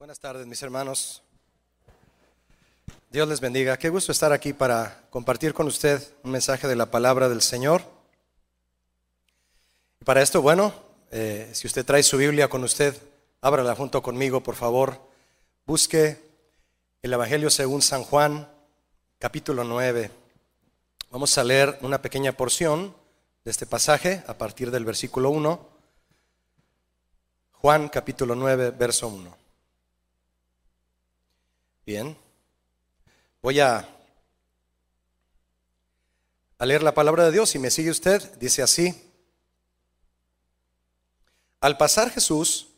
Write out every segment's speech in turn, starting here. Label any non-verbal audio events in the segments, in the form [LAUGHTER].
Buenas tardes, mis hermanos. Dios les bendiga. Qué gusto estar aquí para compartir con usted un mensaje de la palabra del Señor. Y para esto, bueno, eh, si usted trae su Biblia con usted, ábrala junto conmigo, por favor. Busque el Evangelio según San Juan, capítulo 9. Vamos a leer una pequeña porción de este pasaje a partir del versículo 1. Juan capítulo 9, verso 1. Bien. Voy a, leer la palabra de Dios. Si me sigue usted, dice así. Al pasar Jesús,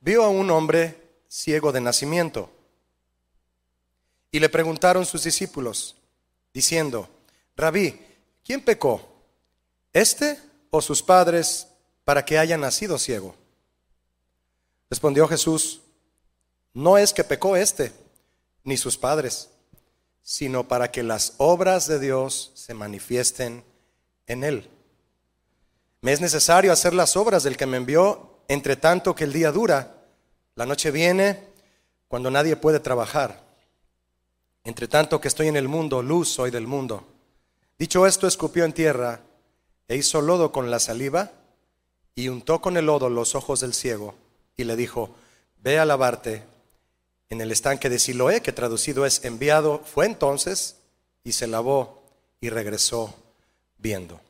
vio a un hombre ciego de nacimiento. Y le preguntaron sus discípulos, diciendo, Rabí, ¿quién pecó? ¿Este o sus padres para que haya nacido ciego? Respondió Jesús, no es que pecó este ni sus padres, sino para que las obras de Dios se manifiesten en él. Me es necesario hacer las obras del que me envió, entre tanto que el día dura. La noche viene cuando nadie puede trabajar. Entre tanto que estoy en el mundo, luz soy del mundo. Dicho esto, escupió en tierra e hizo lodo con la saliva y untó con el lodo los ojos del ciego y le dijo, ve a lavarte en el estanque de Siloé, que traducido es enviado, fue entonces y se lavó y regresó viendo.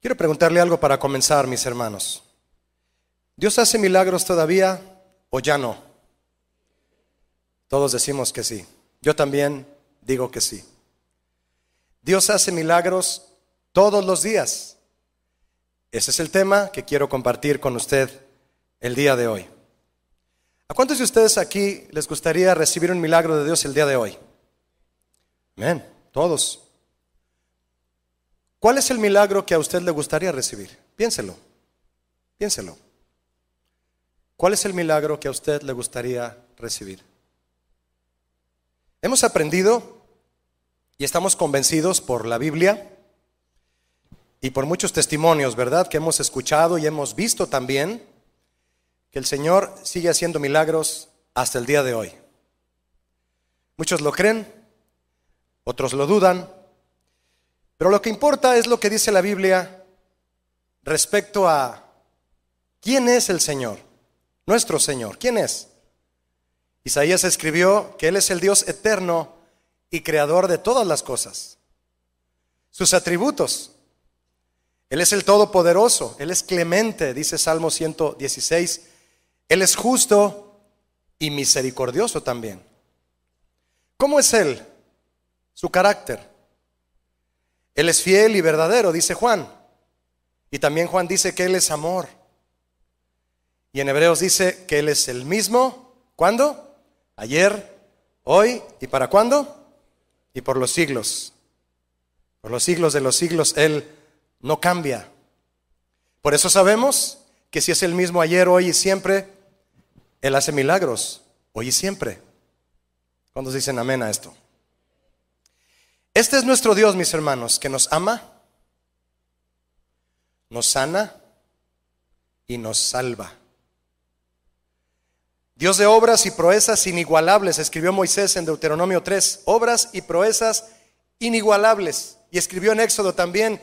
Quiero preguntarle algo para comenzar, mis hermanos. ¿Dios hace milagros todavía o ya no? Todos decimos que sí. Yo también digo que sí. Dios hace milagros todos los días. Ese es el tema que quiero compartir con usted el día de hoy. ¿A cuántos de ustedes aquí les gustaría recibir un milagro de Dios el día de hoy? Amén, todos. ¿Cuál es el milagro que a usted le gustaría recibir? Piénselo, piénselo. ¿Cuál es el milagro que a usted le gustaría recibir? Hemos aprendido y estamos convencidos por la Biblia y por muchos testimonios, ¿verdad? Que hemos escuchado y hemos visto también que el Señor sigue haciendo milagros hasta el día de hoy. Muchos lo creen, otros lo dudan, pero lo que importa es lo que dice la Biblia respecto a quién es el Señor, nuestro Señor, quién es. Isaías escribió que Él es el Dios eterno y creador de todas las cosas. Sus atributos. Él es el Todopoderoso, Él es clemente, dice Salmo 116, él es justo y misericordioso también. ¿Cómo es Él? Su carácter. Él es fiel y verdadero, dice Juan. Y también Juan dice que Él es amor. Y en Hebreos dice que Él es el mismo. ¿Cuándo? Ayer, hoy y para cuándo? Y por los siglos. Por los siglos de los siglos Él no cambia. Por eso sabemos que si es el mismo ayer, hoy y siempre, él hace milagros hoy y siempre. ¿Cuántos dicen amén a esto? Este es nuestro Dios, mis hermanos, que nos ama, nos sana y nos salva. Dios de obras y proezas inigualables, escribió Moisés en Deuteronomio 3, obras y proezas inigualables. Y escribió en Éxodo también,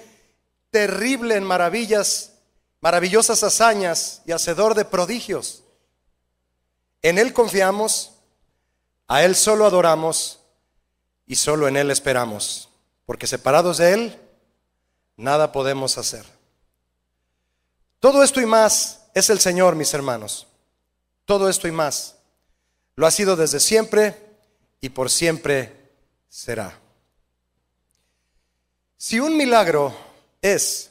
terrible en maravillas, maravillosas hazañas y hacedor de prodigios. En Él confiamos, a Él solo adoramos y solo en Él esperamos, porque separados de Él, nada podemos hacer. Todo esto y más es el Señor, mis hermanos. Todo esto y más. Lo ha sido desde siempre y por siempre será. Si un milagro es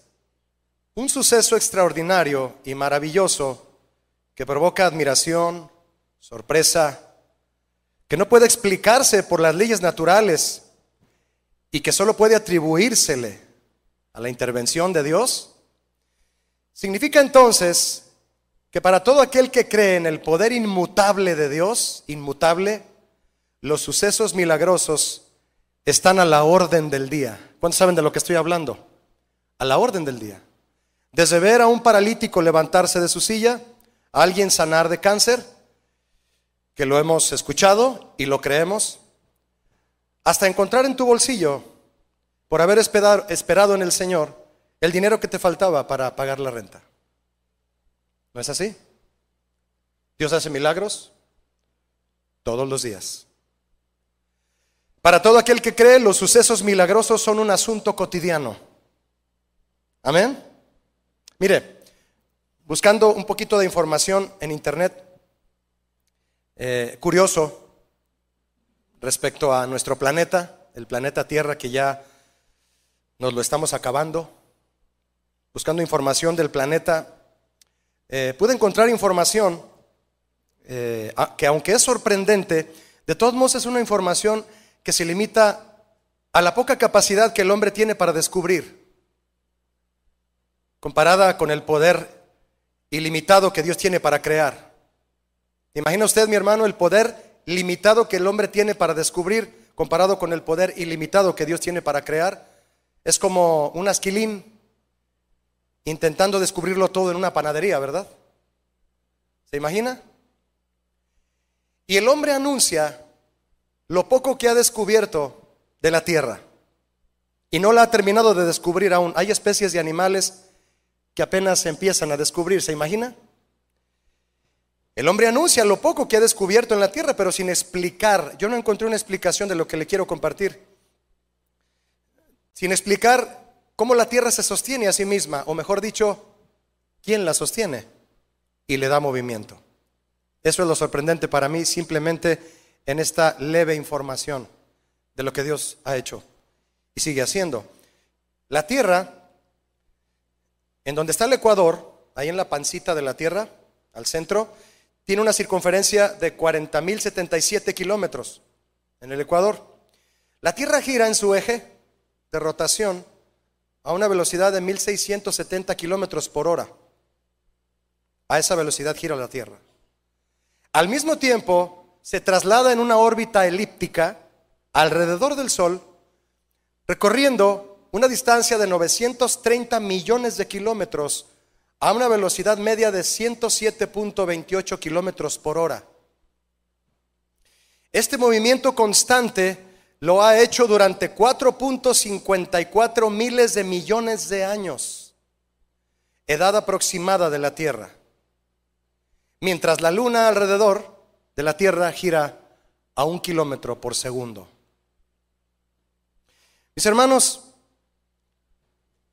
un suceso extraordinario y maravilloso que provoca admiración, sorpresa, que no puede explicarse por las leyes naturales y que solo puede atribuírsele a la intervención de Dios, significa entonces que para todo aquel que cree en el poder inmutable de Dios, inmutable, los sucesos milagrosos están a la orden del día. ¿Cuántos saben de lo que estoy hablando? A la orden del día. Desde ver a un paralítico levantarse de su silla, a alguien sanar de cáncer, que lo hemos escuchado y lo creemos, hasta encontrar en tu bolsillo, por haber esperado en el Señor, el dinero que te faltaba para pagar la renta. ¿No es así? Dios hace milagros todos los días. Para todo aquel que cree, los sucesos milagrosos son un asunto cotidiano. Amén. Mire, buscando un poquito de información en internet, eh, curioso respecto a nuestro planeta, el planeta Tierra que ya nos lo estamos acabando, buscando información del planeta, eh, pude encontrar información eh, que aunque es sorprendente, de todos modos es una información que se limita a la poca capacidad que el hombre tiene para descubrir, comparada con el poder ilimitado que Dios tiene para crear. Imagina usted, mi hermano, el poder limitado que el hombre tiene para descubrir, comparado con el poder ilimitado que Dios tiene para crear. Es como un asquilín intentando descubrirlo todo en una panadería, ¿verdad? ¿Se imagina? Y el hombre anuncia lo poco que ha descubierto de la tierra. Y no la ha terminado de descubrir aún. Hay especies de animales que apenas empiezan a descubrir, ¿se imagina? El hombre anuncia lo poco que ha descubierto en la tierra, pero sin explicar. Yo no encontré una explicación de lo que le quiero compartir. Sin explicar cómo la tierra se sostiene a sí misma, o mejor dicho, quién la sostiene y le da movimiento. Eso es lo sorprendente para mí, simplemente en esta leve información de lo que Dios ha hecho y sigue haciendo. La tierra, en donde está el Ecuador, ahí en la pancita de la tierra, al centro, tiene una circunferencia de 40.077 kilómetros en el Ecuador. La tierra gira en su eje de rotación a una velocidad de 1.670 kilómetros por hora. A esa velocidad gira la tierra. Al mismo tiempo, se traslada en una órbita elíptica alrededor del Sol, recorriendo una distancia de 930 millones de kilómetros a una velocidad media de 107.28 kilómetros por hora. Este movimiento constante lo ha hecho durante 4.54 miles de millones de años, edad aproximada de la Tierra. Mientras la Luna alrededor de la Tierra gira a un kilómetro por segundo. Mis hermanos,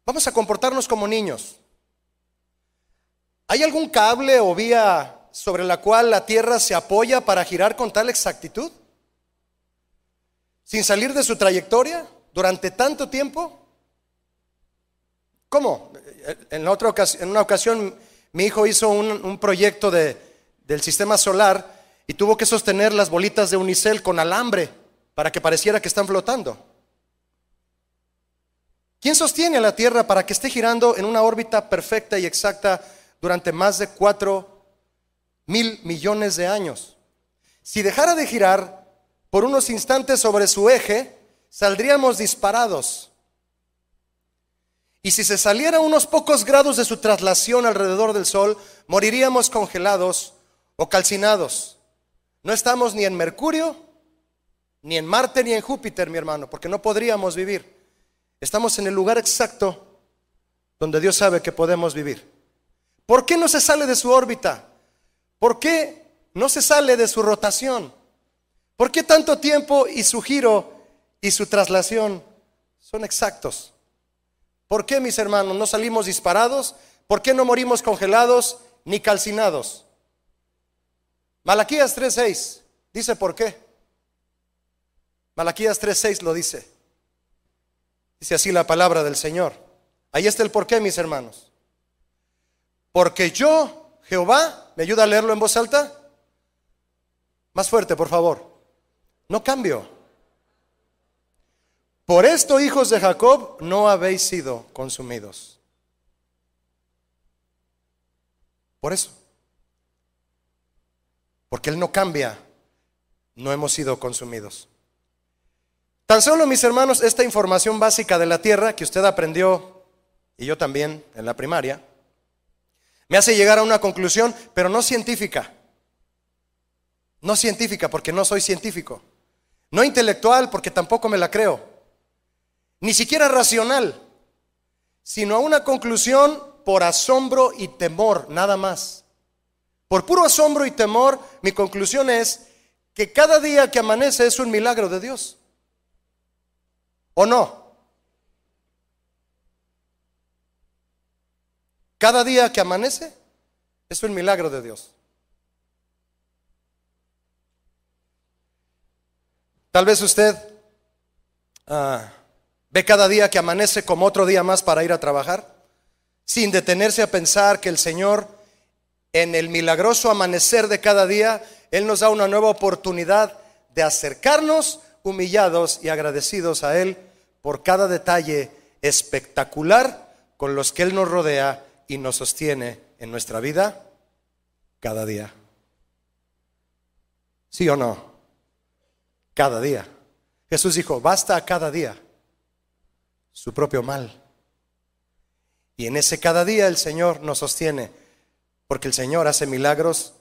vamos a comportarnos como niños. ¿Hay algún cable o vía sobre la cual la Tierra se apoya para girar con tal exactitud? ¿Sin salir de su trayectoria durante tanto tiempo? ¿Cómo? En, otra ocasión, en una ocasión mi hijo hizo un, proyecto de, del sistema solar y tuvo que sostener las bolitas de unicel con alambre para que pareciera que están flotando. ¿Quién sostiene a la Tierra para que esté girando en una órbita perfecta y exacta durante más de cuatro mil millones de años? Si dejara de girar por unos instantes sobre su eje, saldríamos disparados. Y si se saliera unos pocos grados de su traslación alrededor del Sol, moriríamos congelados o calcinados. No estamos ni en Mercurio, ni en Marte, ni en Júpiter, mi hermano, porque no podríamos vivir. Estamos en el lugar exacto donde Dios sabe que podemos vivir. ¿Por qué no se sale de su órbita? ¿Por qué no se sale de su rotación? ¿Por qué tanto tiempo y su giro y su traslación son exactos? ¿Por qué, mis hermanos, no salimos disparados? ¿Por qué no morimos congelados ni calcinados? Malaquías 3.6 dice por qué. Malaquías 3.6 lo dice. Dice así la palabra del Señor. Ahí está el por qué, mis hermanos. Porque yo, Jehová, ¿me ayuda a leerlo en voz alta? Más fuerte, por favor. No cambio. Por esto, hijos de Jacob, no habéis sido consumidos. Por eso porque Él no cambia, no hemos sido consumidos. Tan solo, mis hermanos, esta información básica de la tierra que usted aprendió, y yo también en la primaria, Me hace llegar a una conclusión, pero no científica. No científica, porque no soy científico. No intelectual, porque tampoco me la creo. Ni siquiera racional, sino a una conclusión por asombro y temor, nada más. Por puro asombro y temor, mi conclusión es que cada día que amanece es un milagro de Dios. ¿O no? Cada día que amanece es un milagro de Dios. Tal vez usted ah, ve cada día que amanece como otro día más para ir a trabajar, sin detenerse a pensar que el Señor, en el milagroso amanecer de cada día, Él nos da una nueva oportunidad de acercarnos humillados y agradecidos a Él por cada detalle espectacular con los que Él nos rodea y nos sostiene en nuestra vida cada día. ¿Sí o no? cada día. Jesús dijo, basta a cada día su propio mal. Y en ese cada día el Señor nos sostiene, porque el Señor hace milagros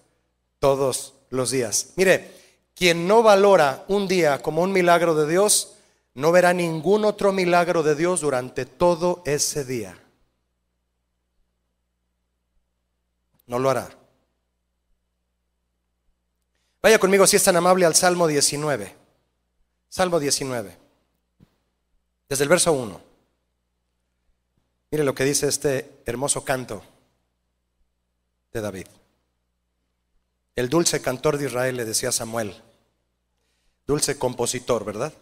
todos los días. Mire, quien no valora un día como un milagro de Dios, no verá ningún otro milagro de Dios durante todo ese día. No lo hará. Vaya conmigo si es tan amable al Salmo 19. Salmo 19, desde el verso 1. Mire lo que dice este hermoso canto de David. El dulce cantor de Israel le decía a Samuel, dulce compositor, ¿verdad?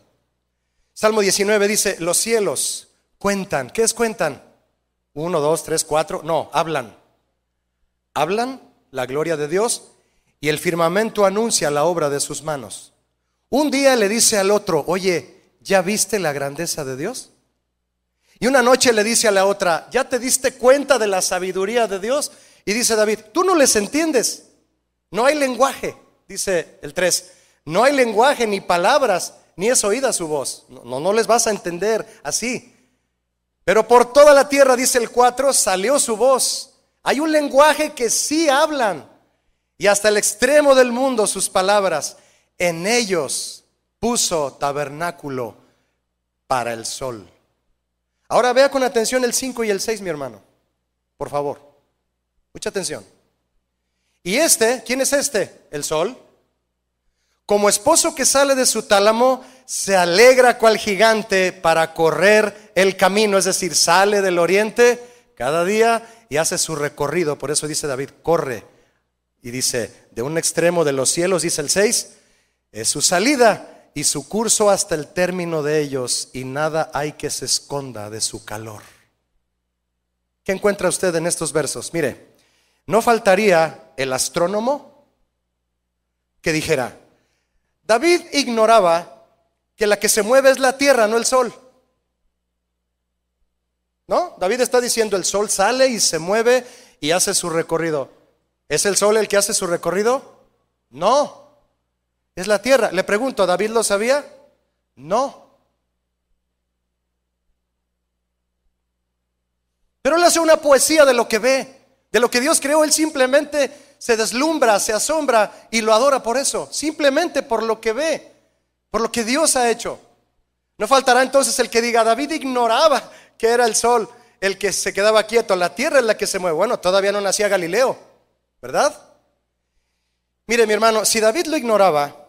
Salmo 19 dice, los cielos cuentan, ¿qué es cuentan? Uno, dos, tres, cuatro, no, hablan. Hablan la gloria de Dios y el firmamento anuncia la obra de sus manos. Un día le dice al otro, oye, ¿ya viste la grandeza de Dios? Y una noche le dice a la otra, ¿ya te diste cuenta de la sabiduría de Dios? Y dice David, tú no les entiendes. No hay lenguaje, dice el 3. No hay lenguaje ni palabras, ni es oída su voz. No, no les vas a entender así. Pero por toda la tierra, dice el 4, salió su voz. Hay un lenguaje que sí hablan. Y hasta el extremo del mundo sus palabras en ellos puso tabernáculo para el sol. Ahora vea con atención el 5 y el 6, mi hermano. Por favor. Mucha atención. Y este, ¿quién es este? El sol. Como esposo que sale de su tálamo, se alegra cual gigante para correr el camino, es decir, sale del oriente cada día y hace su recorrido. Por eso dice David, corre. Y dice, de un extremo de los cielos, dice el 6, es su salida y su curso hasta el término de ellos y nada hay que se esconda de su calor. ¿Qué encuentra usted en estos versos? Mire, no faltaría el astrónomo que dijera, David ignoraba que la que se mueve es la tierra, no el sol. ¿No? David está diciendo, el sol sale y se mueve y hace su recorrido. ¿Es el sol el que hace su recorrido? No. Es la tierra. Le pregunto, ¿David lo sabía? No. Pero él hace una poesía de lo que ve, de lo que Dios creó. Él simplemente se deslumbra, se asombra y lo adora por eso. Simplemente por lo que ve, por lo que Dios ha hecho. No faltará entonces el que diga, David ignoraba que era el sol el que se quedaba quieto, la tierra es la que se mueve. Bueno, todavía no nacía Galileo, ¿verdad? Mire mi hermano, si David lo ignoraba,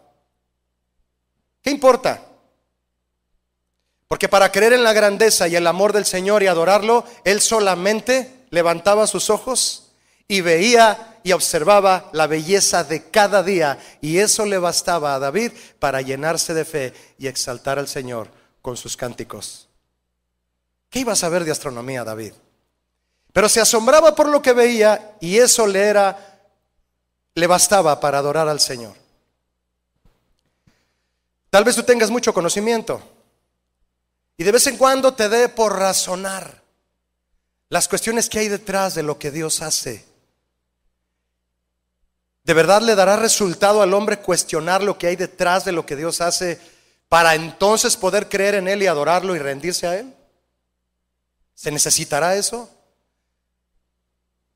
¿Qué importa? Porque para creer en la grandeza y el amor del Señor y adorarlo, él solamente levantaba sus ojos y veía y observaba la belleza de cada día. Y eso le bastaba a David para llenarse de fe y exaltar al Señor con sus cánticos. ¿Qué iba a saber de astronomía David? Pero se asombraba por lo que veía y eso le era, le bastaba para adorar al Señor. Tal vez tú tengas mucho conocimiento y de vez en cuando te dé por razonar las cuestiones que hay detrás de lo que Dios hace. ¿De verdad le dará resultado al hombre cuestionar lo que hay detrás de lo que Dios hace para entonces poder creer en Él y adorarlo y rendirse a Él? ¿Se necesitará eso?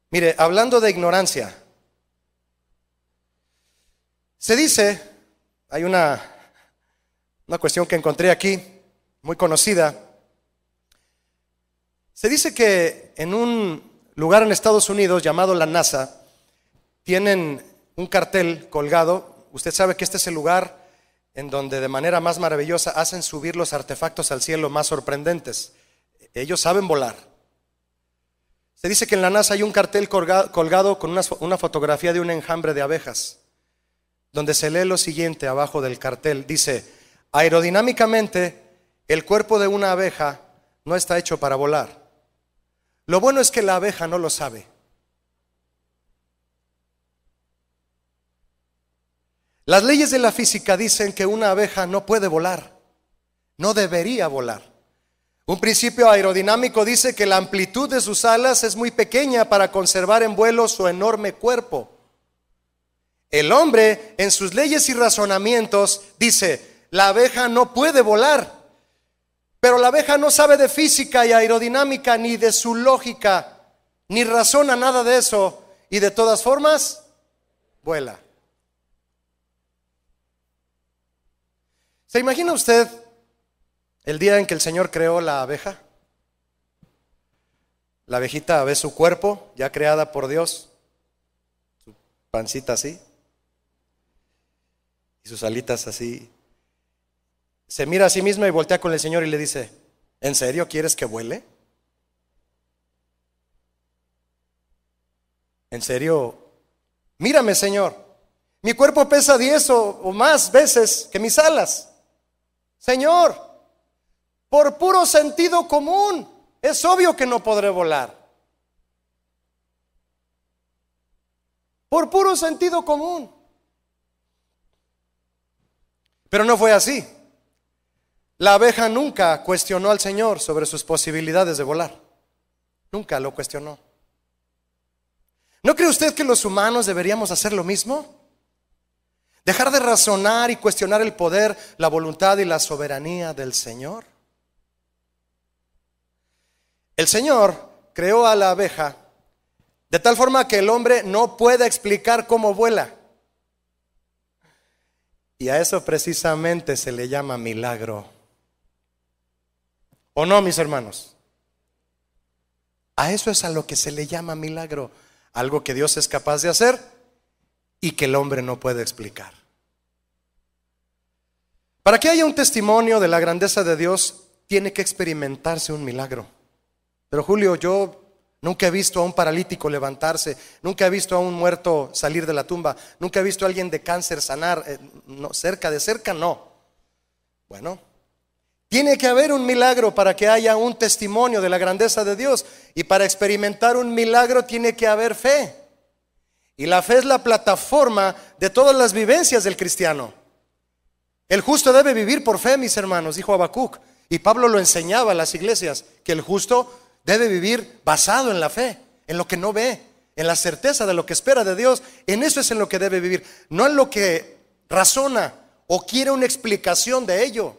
Mire, hablando de ignorancia, se dice, hay una, una cuestión que encontré aquí, muy conocida, se dice que en un lugar en Estados Unidos llamado la NASA, tienen un cartel colgado, usted sabe que este es el lugar en donde de manera más maravillosa hacen subir los artefactos al cielo más sorprendentes. Ellos saben volar. Se dice que en la NASA hay un cartel colgado con una, fotografía de un enjambre de abejas, donde se lee lo siguiente abajo del cartel. Dice, aerodinámicamente, el cuerpo de una abeja no está hecho para volar. Lo bueno es que la abeja no lo sabe. Las leyes de la física dicen que una abeja no puede volar, no debería volar. Un principio aerodinámico dice que la amplitud de sus alas es muy pequeña para conservar en vuelo su enorme cuerpo. El hombre, en sus leyes y razonamientos, dice, la abeja no puede volar, pero la abeja no sabe de física y aerodinámica ni de su lógica, ni razona nada de eso, y de todas formas, vuela. ¿Se imagina usted el día en que el Señor creó la abeja, la abejita ve su cuerpo ya creada por Dios, su pancita así y sus alitas así. Se mira a sí misma y voltea con el Señor y le dice, ¿en serio quieres que vuele? ¿En serio? Mírame, Señor. Mi cuerpo pesa diez o, o más veces que mis alas. Señor, por puro sentido común. Es obvio que no podré volar. Por puro sentido común. Pero no fue así. La abeja nunca cuestionó al Señor sobre sus posibilidades de volar. Nunca lo cuestionó. ¿No cree usted que los humanos deberíamos hacer lo mismo? Dejar de razonar y cuestionar el poder, la voluntad y la soberanía del Señor. El Señor creó a la abeja de tal forma que el hombre no puede explicar cómo vuela. Y a eso precisamente se le llama milagro. ¿O no, mis hermanos? A eso es a lo que se le llama milagro. Algo que Dios es capaz de hacer y que el hombre no puede explicar. Para que haya un testimonio de la grandeza de Dios, tiene que experimentarse un milagro. Pero Julio, yo nunca he visto a un paralítico levantarse, nunca he visto a un muerto salir de la tumba, nunca he visto a alguien de cáncer sanar, eh, no, cerca de cerca no. Bueno, tiene que haber un milagro para que haya un testimonio de la grandeza de Dios. Y para experimentar un milagro tiene que haber fe. Y la fe es la plataforma de todas las vivencias del cristiano. El justo debe vivir por fe, mis hermanos, dijo Habacuc. Y Pablo lo enseñaba a las iglesias, que el justo Debe vivir basado en la fe, en lo que no ve, en la certeza de lo que espera de Dios. En eso es en lo que debe vivir, no en lo que razona o quiere una explicación de ello.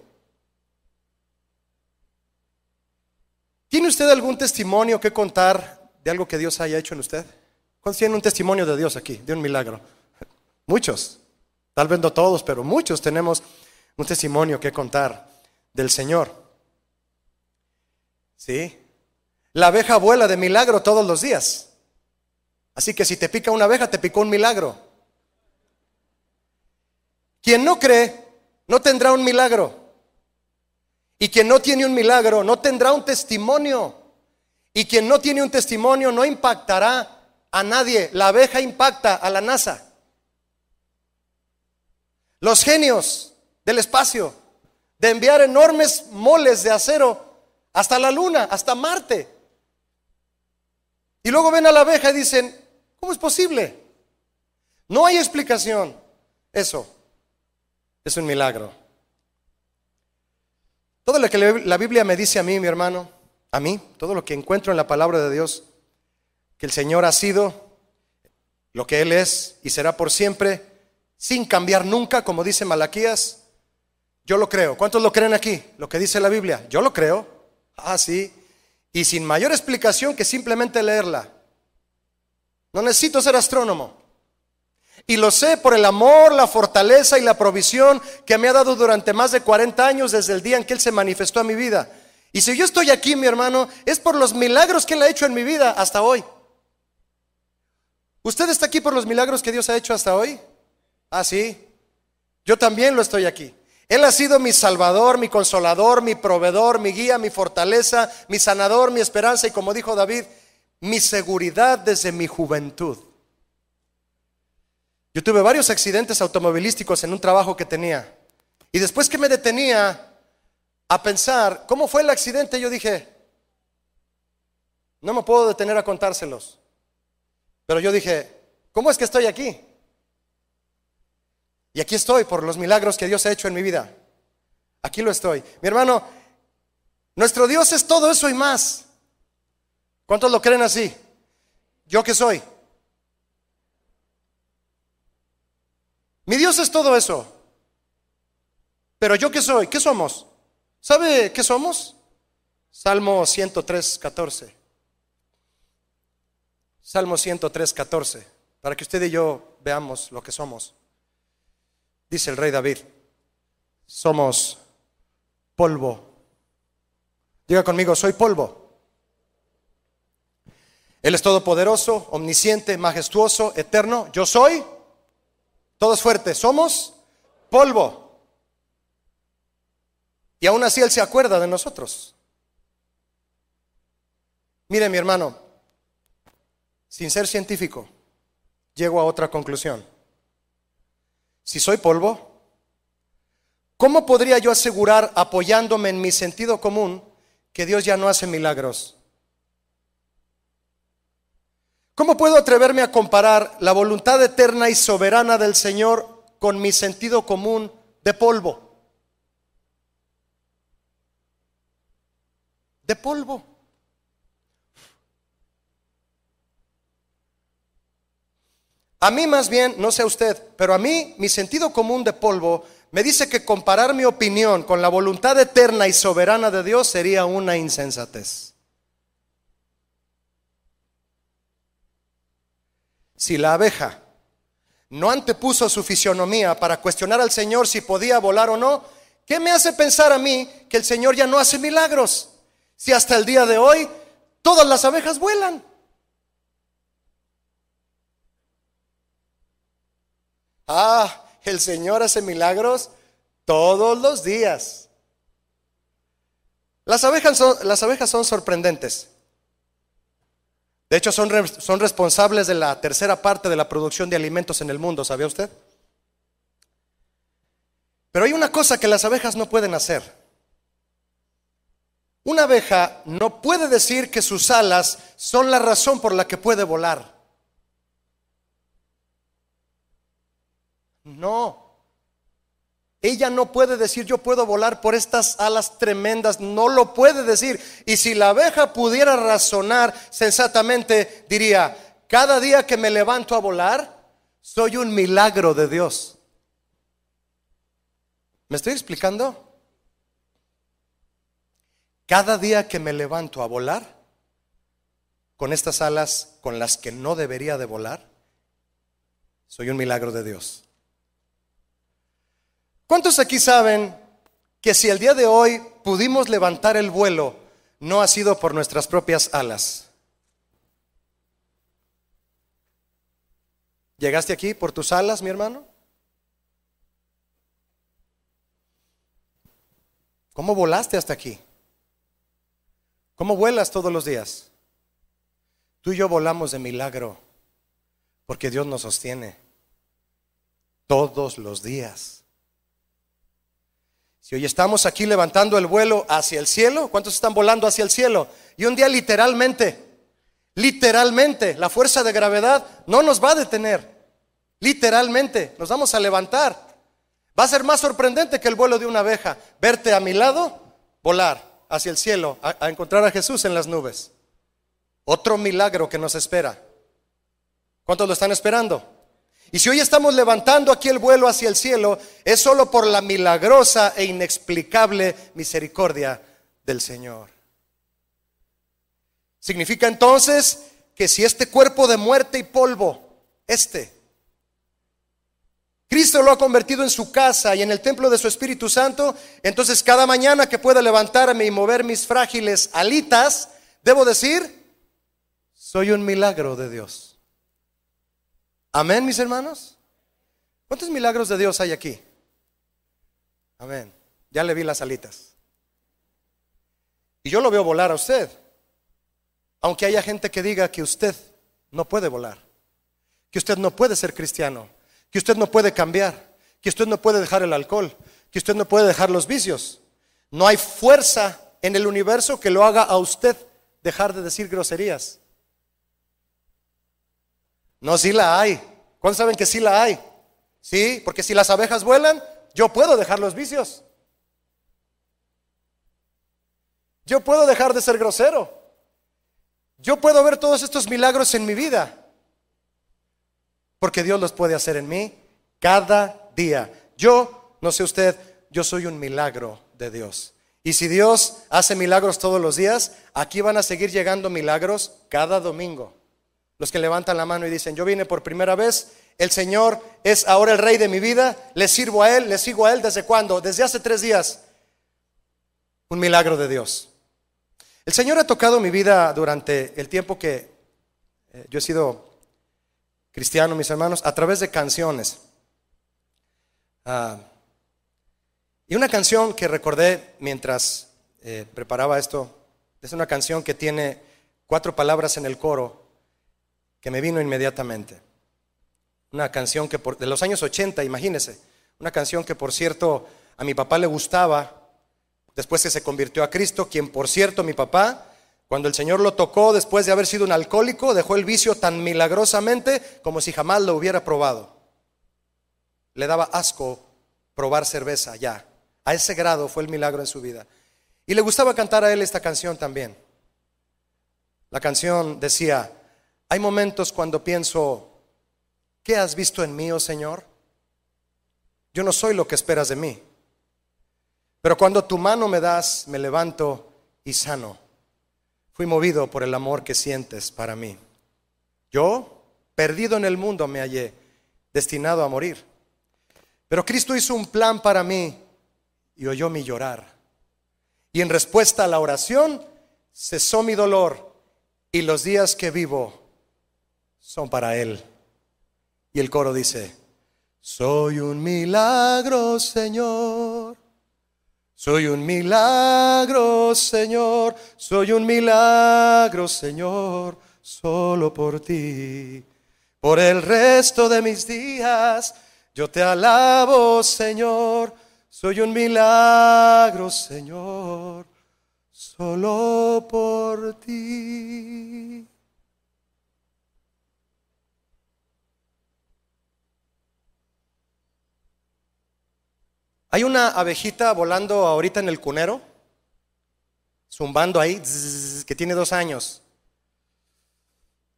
¿Tiene usted algún testimonio que contar de algo que Dios haya hecho en usted? ¿Cuántos tienen un testimonio de Dios aquí, de un milagro? [LAUGHS] Muchos, tal vez no todos, pero muchos tenemos un testimonio que contar del Señor. ¿Sí? La abeja vuela de milagro todos los días. Así que si te pica una abeja, te picó un milagro. Quien no cree, no tendrá un milagro. Y quien no tiene un milagro, no tendrá un testimonio. Y quien no tiene un testimonio, no impactará a nadie. La abeja impacta a la NASA. Los genios del espacio, de enviar enormes moles de acero hasta la luna, hasta Marte. Y luego ven a la abeja y dicen, ¿cómo es posible? No hay explicación. Eso es un milagro. Todo lo que la Biblia me dice a mí, mi hermano, a mí, todo lo que encuentro en la palabra de Dios, que el Señor ha sido lo que Él es y será por siempre, sin cambiar nunca, como dice Malaquías, yo lo creo. ¿Cuántos lo creen aquí? Lo que dice la Biblia. Yo lo creo. Ah, sí y sin mayor explicación que simplemente leerla. No necesito ser astrónomo. Y lo sé por el amor, la fortaleza y la provisión que me ha dado durante más de 40 años desde el día en que Él se manifestó a mi vida. Y si yo estoy aquí, mi hermano, es por los milagros que Él ha hecho en mi vida hasta hoy. ¿Usted está aquí por los milagros que Dios ha hecho hasta hoy? Ah, sí. Yo también lo estoy aquí. Él ha sido mi salvador, mi consolador, mi proveedor, mi guía, mi fortaleza, mi sanador, mi esperanza y como dijo David, mi seguridad desde mi juventud. Yo tuve varios accidentes automovilísticos en un trabajo que tenía. Y después que me detenía a pensar cómo fue el accidente, yo dije, no me puedo detener a contárselos. Pero yo dije, ¿cómo es que estoy aquí? Y aquí estoy por los milagros que Dios ha hecho en mi vida. Aquí lo estoy. Mi hermano, nuestro Dios es todo eso y más. ¿Cuántos lo creen así? ¿Yo qué soy? Mi Dios es todo eso. Pero yo qué soy? ¿Qué somos? ¿Sabe qué somos? Salmo 103, 14. Salmo 103, 14. Para que usted y yo veamos lo que somos. Dice el rey David, somos polvo. Diga conmigo, soy polvo. Él es todopoderoso, omnisciente, majestuoso, eterno. Yo soy todos fuertes, somos polvo. Y aún así Él se acuerda de nosotros. Mire mi hermano, sin ser científico, llego a otra conclusión. Si soy polvo, ¿cómo podría yo asegurar, apoyándome en mi sentido común, que Dios ya no hace milagros? ¿Cómo puedo atreverme a comparar la voluntad eterna y soberana del Señor con mi sentido común de polvo? De polvo. A mí más bien, no sé usted, pero a mí mi sentido común de polvo me dice que comparar mi opinión con la voluntad eterna y soberana de Dios sería una insensatez. Si la abeja no antepuso su fisionomía para cuestionar al Señor si podía volar o no, ¿qué me hace pensar a mí que el Señor ya no hace milagros? Si hasta el día de hoy todas las abejas vuelan. Ah, el Señor hace milagros todos los días. Las abejas son, las abejas son sorprendentes. De hecho, son, son responsables de la tercera parte de la producción de alimentos en el mundo, ¿sabía usted? Pero hay una cosa que las abejas no pueden hacer. Una abeja no puede decir que sus alas son la razón por la que puede volar. No. Ella no puede decir yo puedo volar por estas alas tremendas, no lo puede decir. Y si la abeja pudiera razonar sensatamente, diría, cada día que me levanto a volar, soy un milagro de Dios. ¿Me estoy explicando? Cada día que me levanto a volar, con estas alas con las que no debería de volar, soy un milagro de Dios. ¿Cuántos aquí saben que si el día de hoy pudimos levantar el vuelo, no ha sido por nuestras propias alas? ¿Llegaste aquí por tus alas, mi hermano? ¿Cómo volaste hasta aquí? ¿Cómo vuelas todos los días? Tú y yo volamos de milagro, porque Dios nos sostiene todos los días. Si hoy estamos aquí levantando el vuelo hacia el cielo, ¿cuántos están volando hacia el cielo? Y un día literalmente, literalmente, la fuerza de gravedad no nos va a detener. Literalmente, nos vamos a levantar. Va a ser más sorprendente que el vuelo de una abeja. Verte a mi lado, volar hacia el cielo, a, encontrar a Jesús en las nubes. Otro milagro que nos espera. ¿Cuántos lo están esperando? Y si hoy estamos levantando aquí el vuelo hacia el cielo, es solo por la milagrosa e inexplicable misericordia del Señor. Significa entonces que si este cuerpo de muerte y polvo, este, Cristo lo ha convertido en su casa y en el templo de su Espíritu Santo, entonces cada mañana que pueda levantarme y mover mis frágiles alitas, debo decir, soy un milagro de Dios. Amén, mis hermanos. ¿Cuántos milagros de Dios hay aquí? Amén. Ya le vi las alitas. Y yo lo veo volar a usted. Aunque haya gente que diga que usted no puede volar, que usted no puede ser cristiano, que usted no puede cambiar, que usted no puede dejar el alcohol, que usted no puede dejar los vicios. No hay fuerza en el universo que lo haga a usted dejar de decir groserías. No, sí la hay. ¿Cuántos saben que sí la hay? Sí, porque si las abejas vuelan, yo puedo dejar los vicios. Yo puedo dejar de ser grosero. Yo puedo ver todos estos milagros en mi vida. Porque Dios los puede hacer en mí cada día. Yo, no sé usted, yo soy un milagro de Dios. Y si Dios hace milagros todos los días, aquí van a seguir llegando milagros cada domingo. Los que levantan la mano y dicen, yo vine por primera vez, el Señor es ahora el rey de mi vida, le sirvo a Él, le sigo a Él desde cuándo? Desde hace tres días. Un milagro de Dios. El Señor ha tocado mi vida durante el tiempo que eh, yo he sido cristiano, mis hermanos, a través de canciones. Ah, y una canción que recordé mientras eh, preparaba esto, es una canción que tiene cuatro palabras en el coro que me vino inmediatamente. Una canción que de los años 80, imagínense, una canción que por cierto a mi papá le gustaba después que se convirtió a Cristo, quien por cierto mi papá, cuando el Señor lo tocó después de haber sido un alcohólico, dejó el vicio tan milagrosamente como si jamás lo hubiera probado. Le daba asco probar cerveza ya. A ese grado fue el milagro en su vida. Y le gustaba cantar a él esta canción también. La canción decía, hay momentos cuando pienso, ¿qué has visto en mí, oh Señor? Yo no soy lo que esperas de mí. Pero cuando tu mano me das, me levanto y sano. Fui movido por el amor que sientes para mí. Yo, perdido en el mundo, me hallé, destinado a morir. Pero Cristo hizo un plan para mí y oyó mi llorar. Y en respuesta a la oración, cesó mi dolor y los días que vivo son para Él. Y el coro dice, soy un milagro, Señor. Soy un milagro, Señor, soy un milagro, Señor, solo por ti. Por el resto de mis días, yo te alabo, Señor, soy un milagro, Señor, solo por ti. Hay una abejita volando ahorita en el cunero, zumbando ahí, que tiene dos años,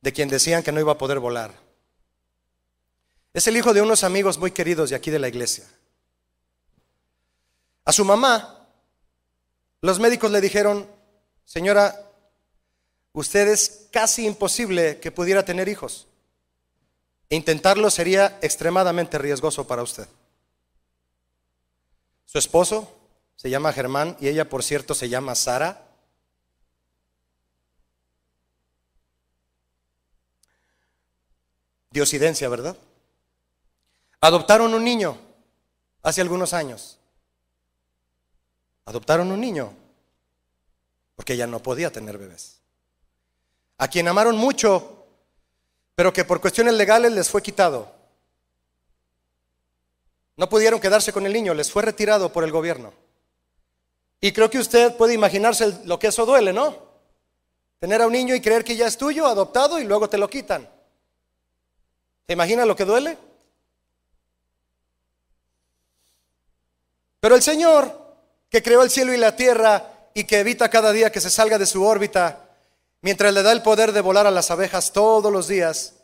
de quien decían que no iba a poder volar. Es el hijo de unos amigos muy queridos de aquí de la iglesia. A su mamá, los médicos le dijeron, señora, usted es casi imposible que pudiera tener hijos. Intentarlo sería extremadamente riesgoso para usted. Su esposo se llama Germán y ella, por cierto, se llama Sara. Diosidencia, ¿verdad? Adoptaron un niño hace algunos años. Adoptaron un niño porque ella no podía tener bebés. A quien amaron mucho, pero que por cuestiones legales les fue quitado. No pudieron quedarse con el niño, les fue retirado por el gobierno. Y creo que usted puede imaginarse lo que eso duele, ¿no? Tener a un niño y creer que ya es tuyo, adoptado, y luego te lo quitan. ¿Se imagina lo que duele? Pero el Señor, que creó el cielo y la tierra y que evita cada día que se salga de su órbita, mientras le da el poder de volar a las abejas todos los días,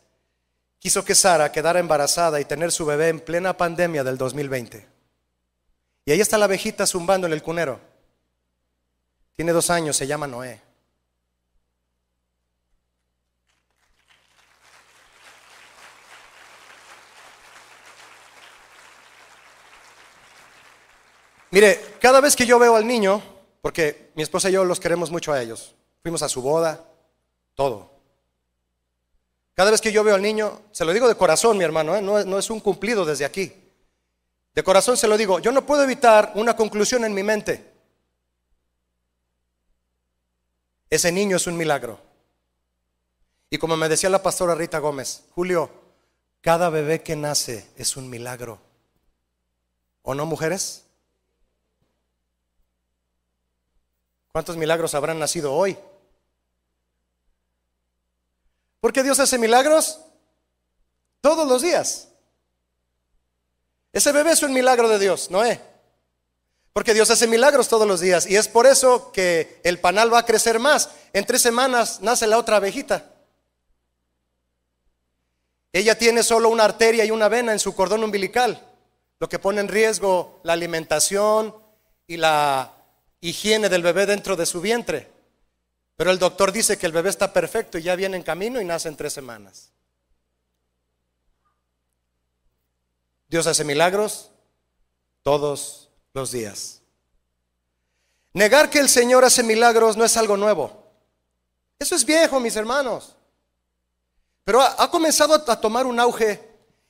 quiso que Sara quedara embarazada y tener su bebé en plena pandemia del 2020. Y ahí está la abejita zumbando en el cunero. Tiene dos años, se llama Noé. Mire, cada vez que yo veo al niño, porque mi esposa y yo los queremos mucho a ellos, fuimos a su boda, todo. Cada vez que yo veo al niño, se lo digo de corazón, mi hermano, ¿eh? no, no es un cumplido desde aquí. De corazón se lo digo, yo no puedo evitar una conclusión en mi mente. Ese niño es un milagro. Y como me decía la pastora Rita Gómez, Julio, cada bebé que nace es un milagro. ¿O no, mujeres? ¿Cuántos milagros habrán nacido hoy? ¿Por qué Dios hace milagros? Todos los días. Ese bebé es un milagro de Dios, ¿no es? Porque Dios hace milagros todos los días. Y es por eso que el panal va a crecer más. En tres semanas nace la otra abejita. Ella tiene solo una arteria y una vena en su cordón umbilical, lo que pone en riesgo la alimentación y la higiene del bebé dentro de su vientre. Pero el doctor dice que el bebé está perfecto y ya viene en camino y nace en tres semanas. Dios hace milagros todos los días. Negar que el Señor hace milagros no es algo nuevo. Eso es viejo, mis hermanos. Pero ha, comenzado a tomar un auge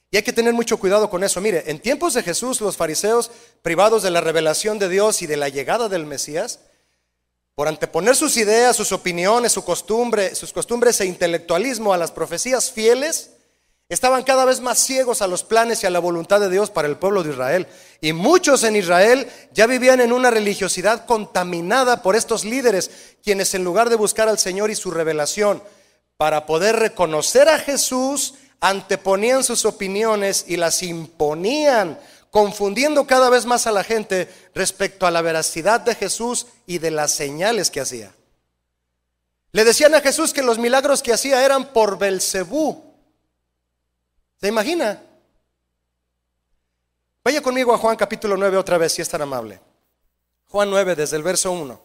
y hay que tener mucho cuidado con eso. Mire, en tiempos de Jesús, los fariseos, privados de la revelación de Dios y de la llegada del Mesías, por anteponer sus ideas, sus opiniones, su costumbre, sus costumbres e intelectualismo a las profecías fieles, estaban cada vez más ciegos a los planes y a la voluntad de Dios para el pueblo de Israel. Y muchos en Israel ya vivían en una religiosidad contaminada por estos líderes, quienes en lugar de buscar al Señor y su revelación para poder reconocer a Jesús, anteponían sus opiniones y las imponían, confundiendo cada vez más a la gente respecto a la veracidad de Jesús y de las señales que hacía. Le decían a Jesús que los milagros que hacía eran por Belcebú. ¿Se imagina? Vaya conmigo a Juan capítulo 9 otra vez, si es tan amable. Juan 9, desde el verso 1.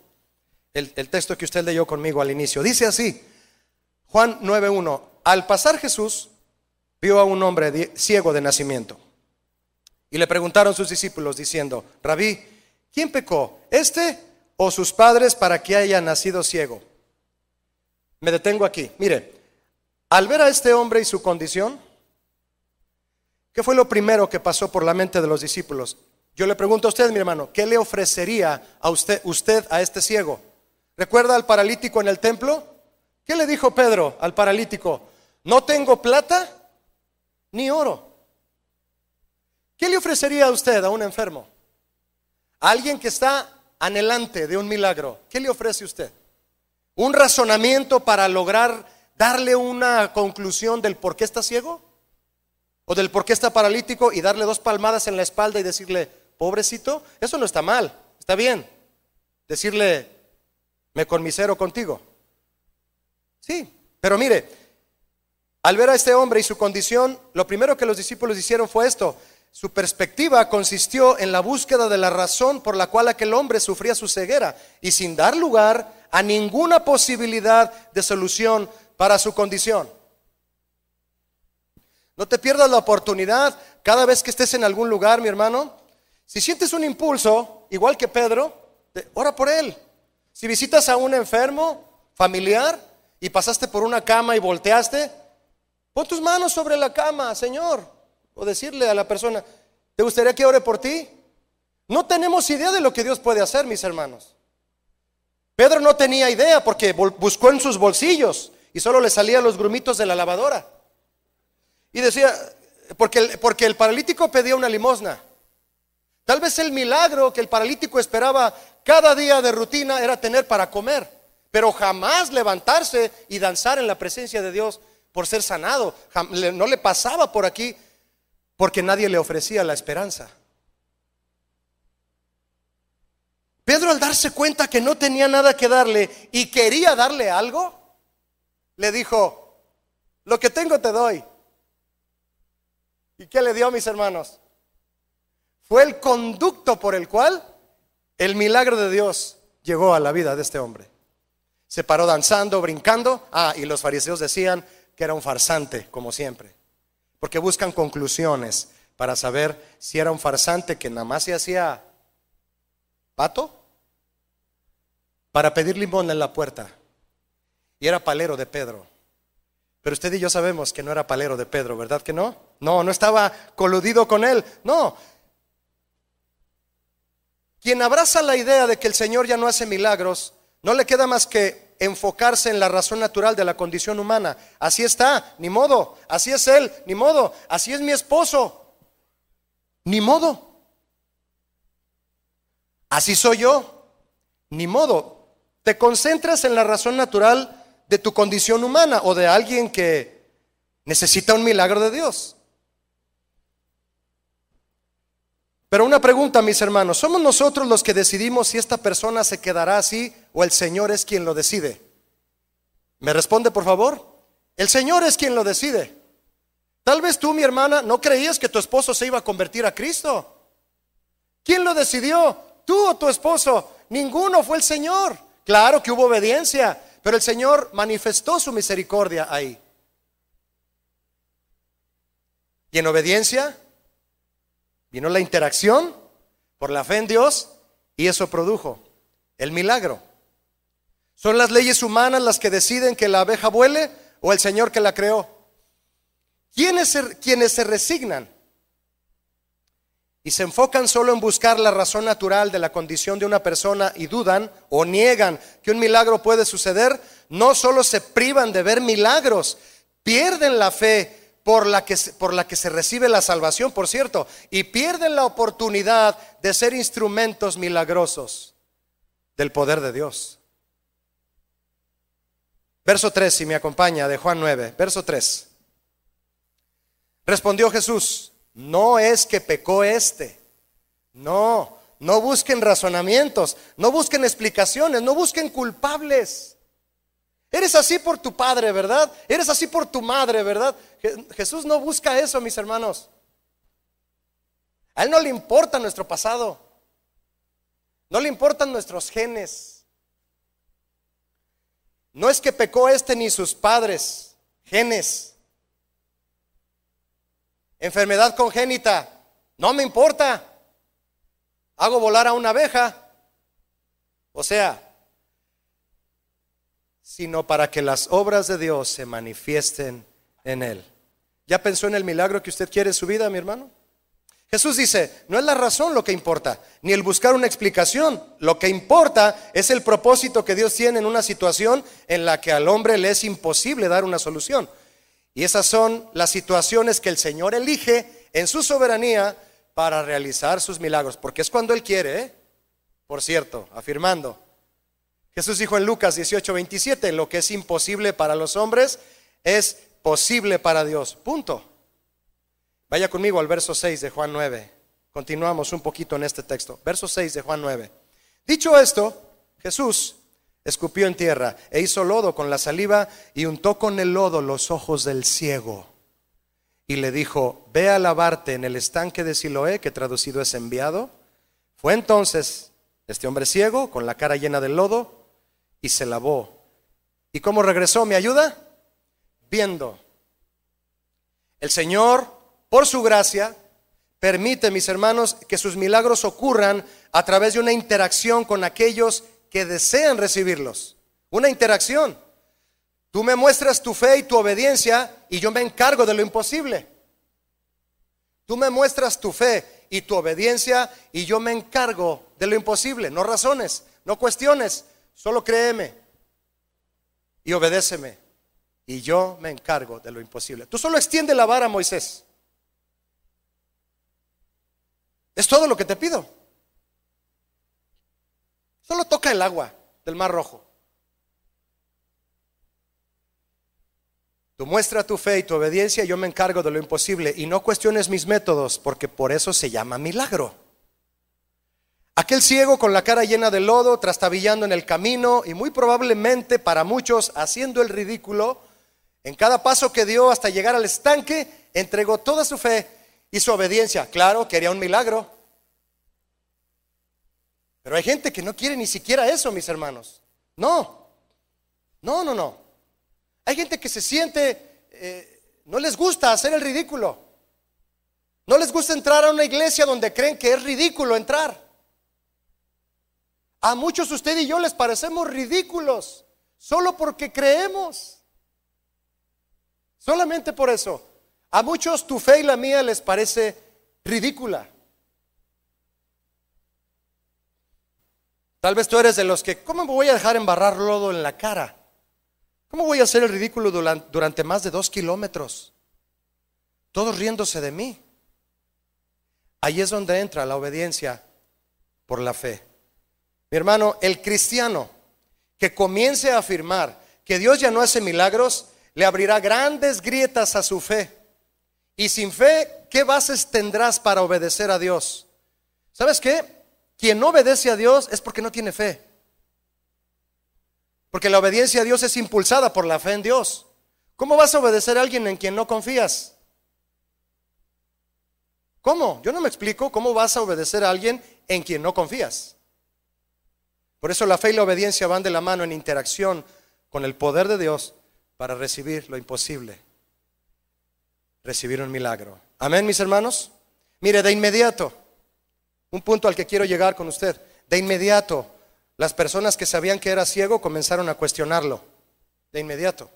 El, el texto que usted leyó conmigo al inicio. Dice así, Juan 9.1. Al pasar Jesús vio a un hombre ciego de nacimiento. Y le preguntaron sus discípulos diciendo, Rabí, ¿quién pecó? ¿Este o sus padres para que haya nacido ciego? Me detengo aquí. Mire, al ver a este hombre y su condición, ¿qué fue lo primero que pasó por la mente de los discípulos? Yo le pregunto a usted, mi hermano, ¿qué le ofrecería a usted, usted a este ciego? ¿Recuerda al paralítico en el templo? ¿Qué le dijo Pedro al paralítico? No tengo plata ni oro. ¿Qué le ofrecería a usted a un enfermo? A alguien que está anhelante de un milagro. ¿Qué le ofrece usted? ¿Un razonamiento para lograr darle una conclusión del por qué está ciego? ¿O del por qué está paralítico y darle dos palmadas en la espalda y decirle, pobrecito? Eso no está mal, está bien. Decirle, me conmisero contigo. Sí, pero mire, al ver a este hombre y su condición, lo primero que los discípulos hicieron fue esto. Su perspectiva consistió en la búsqueda de la razón por la cual aquel hombre sufría su ceguera y sin dar lugar a ninguna posibilidad de solución para su condición. No te pierdas la oportunidad cada vez que estés en algún lugar, mi hermano. Si sientes un impulso, igual que Pedro, ora por él. Si visitas a un enfermo, familiar, y pasaste por una cama y volteaste, Pon tus manos sobre la cama, Señor. O decirle a la persona, ¿te gustaría que ore por ti? No tenemos idea de lo que Dios puede hacer, mis hermanos. Pedro no tenía idea porque buscó en sus bolsillos y solo le salían los grumitos de la lavadora. Y decía, porque el, porque el paralítico pedía una limosna. Tal vez el milagro que el paralítico esperaba cada día de rutina era tener para comer, pero jamás levantarse y danzar en la presencia de Dios por ser sanado. No le pasaba por aquí porque nadie le ofrecía la esperanza. Pedro al darse cuenta que no tenía nada que darle y quería darle algo, le dijo, lo que tengo te doy. ¿Y qué le dio, a mis hermanos? Fue el conducto por el cual el milagro de Dios llegó a la vida de este hombre. Se paró danzando, brincando. Ah, y los fariseos decían, que era un farsante, como siempre, porque buscan conclusiones para saber si era un farsante que nada más se hacía pato para pedir limón en la puerta. Y era palero de Pedro. Pero usted y yo sabemos que no era palero de Pedro, ¿verdad que no? No, no estaba coludido con él. No. Quien abraza la idea de que el Señor ya no hace milagros, no le queda más que enfocarse en la razón natural de la condición humana. Así está, ni modo. Así es Él, ni modo. Así es mi esposo, ni modo. Así soy yo, ni modo. Te concentras en la razón natural de tu condición humana o de alguien que necesita un milagro de Dios. Pero una pregunta, mis hermanos, ¿somos nosotros los que decidimos si esta persona se quedará así o el Señor es quien lo decide? ¿Me responde, por favor? El Señor es quien lo decide. Tal vez tú, mi hermana, no creías que tu esposo se iba a convertir a Cristo. ¿Quién lo decidió? ¿Tú o tu esposo? Ninguno fue el Señor. Claro que hubo obediencia, pero el Señor manifestó su misericordia ahí. Y en obediencia vino la interacción por la fe en Dios y eso produjo el milagro. ¿Son las leyes humanas las que deciden que la abeja vuele o el Señor que la creó? ¿Quiénes se, quienes se resignan y se enfocan solo en buscar la razón natural de la condición de una persona y dudan o niegan que un milagro puede suceder, no solo se privan de ver milagros, pierden la fe por la que, por la que se recibe la salvación, por cierto, y pierden la oportunidad de ser instrumentos milagrosos del poder de Dios. Verso 3, si me acompaña, de Juan 9, verso 3. Respondió Jesús, no es que pecó este. No, no busquen razonamientos, no busquen explicaciones, no busquen culpables. Eres así por tu padre, ¿verdad? Eres así por tu madre, ¿verdad? Jesús no busca eso, mis hermanos. A Él no le importa nuestro pasado. No le importan nuestros genes. No es que pecó este ni sus padres, genes. Enfermedad congénita, no me importa. Hago volar a una abeja. O sea, sino para que las obras de Dios se manifiesten en él. ¿Ya pensó en el milagro que usted quiere en su vida, mi hermano? Jesús dice, no es la razón lo que importa, ni el buscar una explicación. Lo que importa es el propósito que Dios tiene en una situación en la que al hombre le es imposible dar una solución. Y esas son las situaciones que el Señor elige en su soberanía para realizar sus milagros, porque es cuando Él quiere, ¿eh? por cierto, afirmando. Jesús dijo en Lucas 18, 27, lo que es imposible para los hombres es posible para Dios. Punto. Vaya conmigo al verso 6 de Juan 9. Continuamos un poquito en este texto. Verso 6 de Juan 9. Dicho esto, Jesús escupió en tierra e hizo lodo con la saliva y untó con el lodo los ojos del ciego. Y le dijo, ve a lavarte en el estanque de Siloé, que traducido es enviado. Fue entonces este hombre ciego, con la cara llena de lodo, y se lavó. ¿Y cómo regresó? ¿Me ayuda? Viendo. El Señor, por su gracia, permite, mis hermanos, que sus milagros ocurran a través de una interacción con aquellos que desean recibirlos. Una interacción. Tú me muestras tu fe y tu obediencia y yo me encargo de lo imposible. Tú me muestras tu fe y tu obediencia y yo me encargo de lo imposible. No razones, no cuestiones, solo créeme y obedéceme. Y yo me encargo de lo imposible. Tú solo extiende la vara, Moisés. Es todo lo que te pido. Solo toca el agua del Mar Rojo. Tú muestra tu fe y tu obediencia, yo me encargo de lo imposible y no cuestiones mis métodos, porque por eso se llama milagro. Aquel ciego con la cara llena de lodo, trastabillando en el camino y muy probablemente para muchos haciendo el ridículo, en cada paso que dio hasta llegar al estanque, entregó toda su fe y su obediencia. Claro, quería un milagro. Pero hay gente que no quiere ni siquiera eso, mis hermanos. No, no, no, no. Hay gente que se siente, eh, no les gusta hacer el ridículo. No les gusta entrar a una iglesia donde creen que es ridículo entrar. A muchos usted y yo les parecemos ridículos, solo porque creemos. Solamente por eso. A muchos tu fe y la mía les parece ridícula. Tal vez tú eres de los que, ¿cómo me voy a dejar embarrar lodo en la cara? ¿Cómo voy a hacer el ridículo durante más de dos kilómetros? Todos riéndose de mí. Ahí es donde entra la obediencia por la fe. Mi hermano, el cristiano que comience a afirmar que Dios ya no hace milagros, le abrirá grandes grietas a su fe. Y sin fe, ¿qué bases tendrás para obedecer a Dios? ¿Sabes qué? Quien no obedece a Dios es porque no tiene fe. Porque la obediencia a Dios es impulsada por la fe en Dios. ¿Cómo vas a obedecer a alguien en quien no confías? ¿Cómo? Yo no me explico cómo vas a obedecer a alguien en quien no confías. Por eso la fe y la obediencia van de la mano en interacción con el poder de Dios para recibir lo imposible, recibir un milagro. Amén, mis hermanos. Mire, de inmediato, un punto al que quiero llegar con usted, de inmediato, las personas que sabían que era ciego comenzaron a cuestionarlo, de inmediato.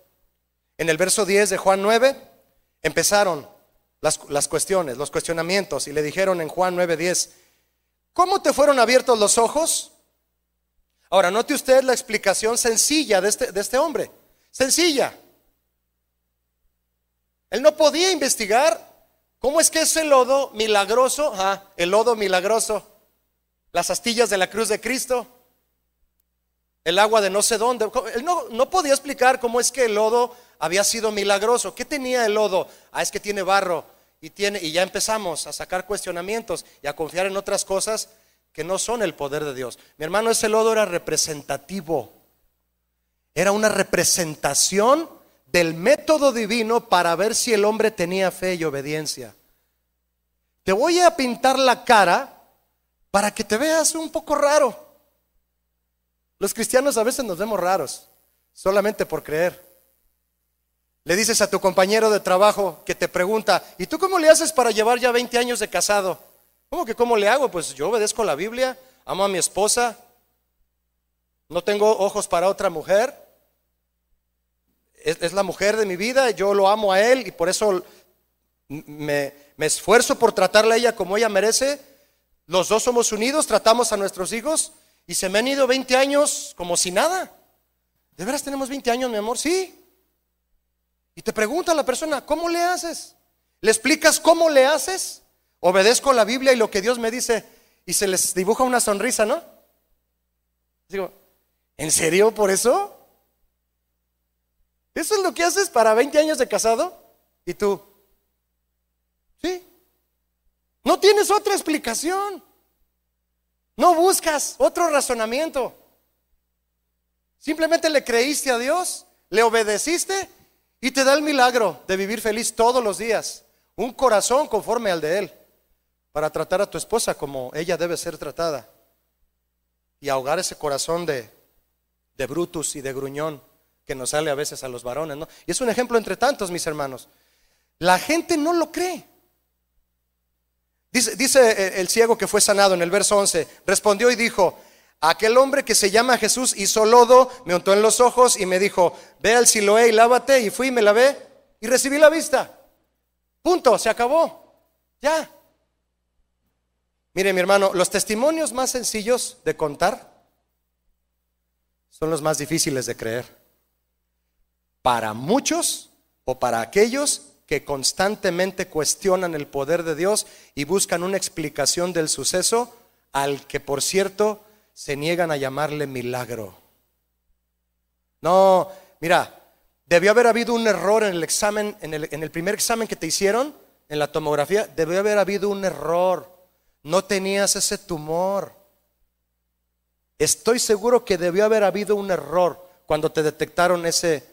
En el verso 10 de Juan 9 empezaron las, las cuestiones, los cuestionamientos, y le dijeron en Juan 9:10, ¿cómo te fueron abiertos los ojos? Ahora, note usted la explicación sencilla de este, de este hombre. Sencilla. Él no podía investigar cómo es que ese lodo milagroso, el lodo milagroso, las astillas de la cruz de Cristo, el agua de no sé dónde. Él no, no, podía explicar cómo es que el lodo había sido milagroso. ¿Qué tenía el lodo? Ah, es que tiene barro y tiene y ya empezamos a sacar cuestionamientos y a confiar en otras cosas que no son el poder de Dios. Mi hermano, ese lodo era representativo. Era una representación del método divino para ver si el hombre tenía fe y obediencia. Te voy a pintar la cara para que te veas un poco raro. Los cristianos a veces nos vemos raros, solamente por creer. Le dices a tu compañero de trabajo que te pregunta, ¿y tú cómo le haces para llevar ya 20 años de casado? ¿Cómo que cómo le hago? Pues yo obedezco la Biblia, amo a mi esposa, no tengo ojos para otra mujer, es, la mujer de mi vida, yo lo amo a él y por eso me, esfuerzo por tratarla a ella como ella merece. Los dos somos unidos, tratamos a nuestros hijos y se me han ido 20 años como si nada. ¿De veras tenemos 20 años, mi amor? Sí. Y te pregunta la persona, ¿cómo le haces? ¿Le explicas cómo le haces? obedezco la Biblia y lo que Dios me dice y se les dibuja una sonrisa, ¿no? Digo, ¿en serio por eso? ¿Eso es lo que haces para 20 años de casado? ¿Y tú? ¿Sí? No tienes otra explicación. No buscas otro razonamiento. Simplemente le creíste a Dios, le obedeciste y te da el milagro de vivir feliz todos los días. Un corazón conforme al de Él para tratar a tu esposa como ella debe ser tratada y ahogar ese corazón de, de brutus y de gruñón que nos sale a veces a los varones. ¿no? Y es un ejemplo entre tantos, mis hermanos. La gente no lo cree. Dice, dice el ciego que fue sanado en el verso 11, respondió y dijo, aquel hombre que se llama Jesús hizo lodo, me untó en los ojos y me dijo, ve al Siloé y lávate, y fui, me lavé y recibí la vista. Punto, se acabó. Ya. Mire mi hermano, los testimonios más sencillos de contar son los más difíciles de creer. Para muchos o para aquellos que constantemente cuestionan el poder de Dios y buscan una explicación del suceso al que, por cierto, se niegan a llamarle milagro. No, mira, debió haber habido un error en el examen, en el, primer examen que te hicieron, en la tomografía, debió haber habido un error. No tenías ese tumor. Estoy seguro que debió haber habido un error cuando te detectaron ese,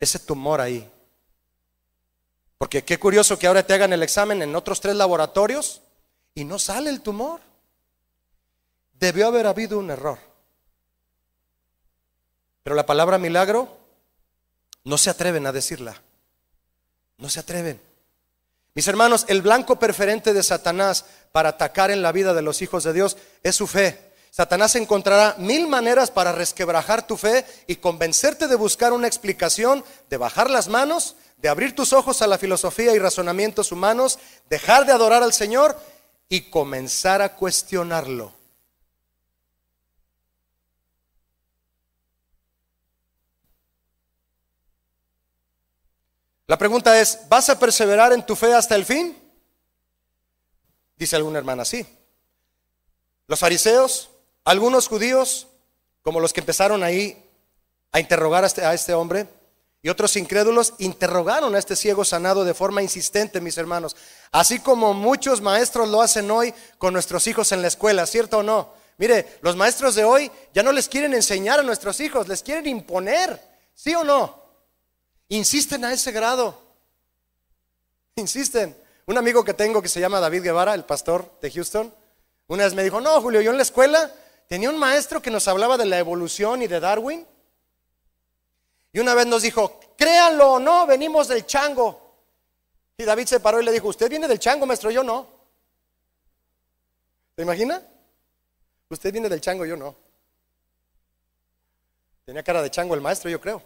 ese tumor ahí. Porque qué curioso que ahora te hagan el examen en otros tres laboratorios y no sale el tumor. Debió haber habido un error. Pero la palabra milagro no se atreven a decirla. No se atreven. Mis hermanos, el blanco preferente de Satanás para atacar en la vida de los hijos de Dios es su fe. Satanás encontrará mil maneras para resquebrajar tu fe y convencerte de buscar una explicación, de bajar las manos, de abrir tus ojos a la filosofía y razonamientos humanos, dejar de adorar al Señor y comenzar a cuestionarlo. La pregunta es, ¿vas a perseverar en tu fe hasta el fin? Dice alguna hermana, sí. Los fariseos algunos judíos, como los que empezaron ahí a interrogar a este, a este hombre, y otros incrédulos interrogaron a este ciego sanado de forma insistente, mis hermanos. Así como muchos maestros lo hacen hoy con nuestros hijos en la escuela, ¿cierto o no? Mire, los maestros de hoy ya no les quieren enseñar a nuestros hijos, les quieren imponer, ¿sí o no? Insisten a ese grado. Insisten. Un amigo que tengo que se llama David Guevara, el pastor de Houston, una vez me dijo, no, Julio, yo en la escuela Tenía un maestro que nos hablaba de la evolución y de Darwin. Y una vez nos dijo, créanlo o no, venimos del chango. Y David se paró y le dijo, usted viene del chango, maestro, yo no. ¿Se imagina? Usted viene del chango, yo no. Tenía cara de chango el maestro, yo creo.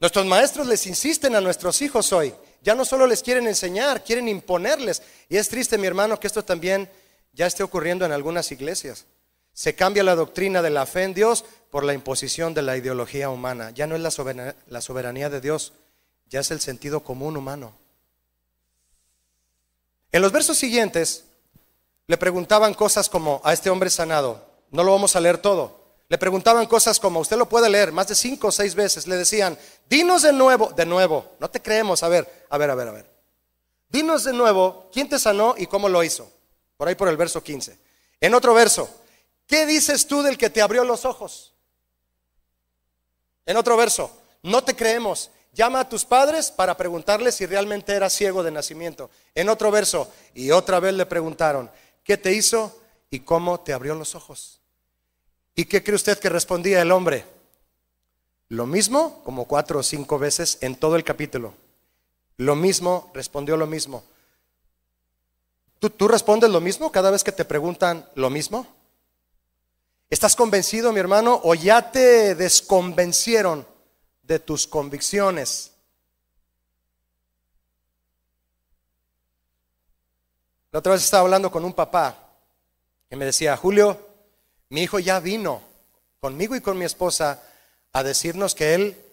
Nuestros maestros les insisten a nuestros hijos hoy. Ya no solo les quieren enseñar, quieren imponerles. Y es triste, mi hermano, que esto también ya esté ocurriendo en algunas iglesias. Se cambia la doctrina de la fe en Dios por la imposición de la ideología humana. Ya no es la soberanía, la soberanía de Dios, ya es el sentido común humano. En los versos siguientes le preguntaban cosas como a este hombre sanado, no lo vamos a leer todo, le preguntaban cosas como, usted lo puede leer más de cinco o seis veces, le decían, dinos de nuevo, de nuevo, no te creemos, a ver, a ver, a ver, a ver, dinos de nuevo quién te sanó y cómo lo hizo por ahí por el verso 15. En otro verso, ¿qué dices tú del que te abrió los ojos? En otro verso, no te creemos. Llama a tus padres para preguntarles si realmente era ciego de nacimiento. En otro verso, y otra vez le preguntaron, ¿qué te hizo y cómo te abrió los ojos? ¿Y qué cree usted que respondía el hombre? Lo mismo, como cuatro o cinco veces en todo el capítulo. Lo mismo, respondió lo mismo. ¿Tú, respondes lo mismo cada vez que te preguntan lo mismo? ¿Estás convencido, mi hermano, o ya te desconvencieron de tus convicciones? La otra vez estaba hablando con un papá que me decía, Julio, mi hijo ya vino conmigo y con mi esposa a decirnos que él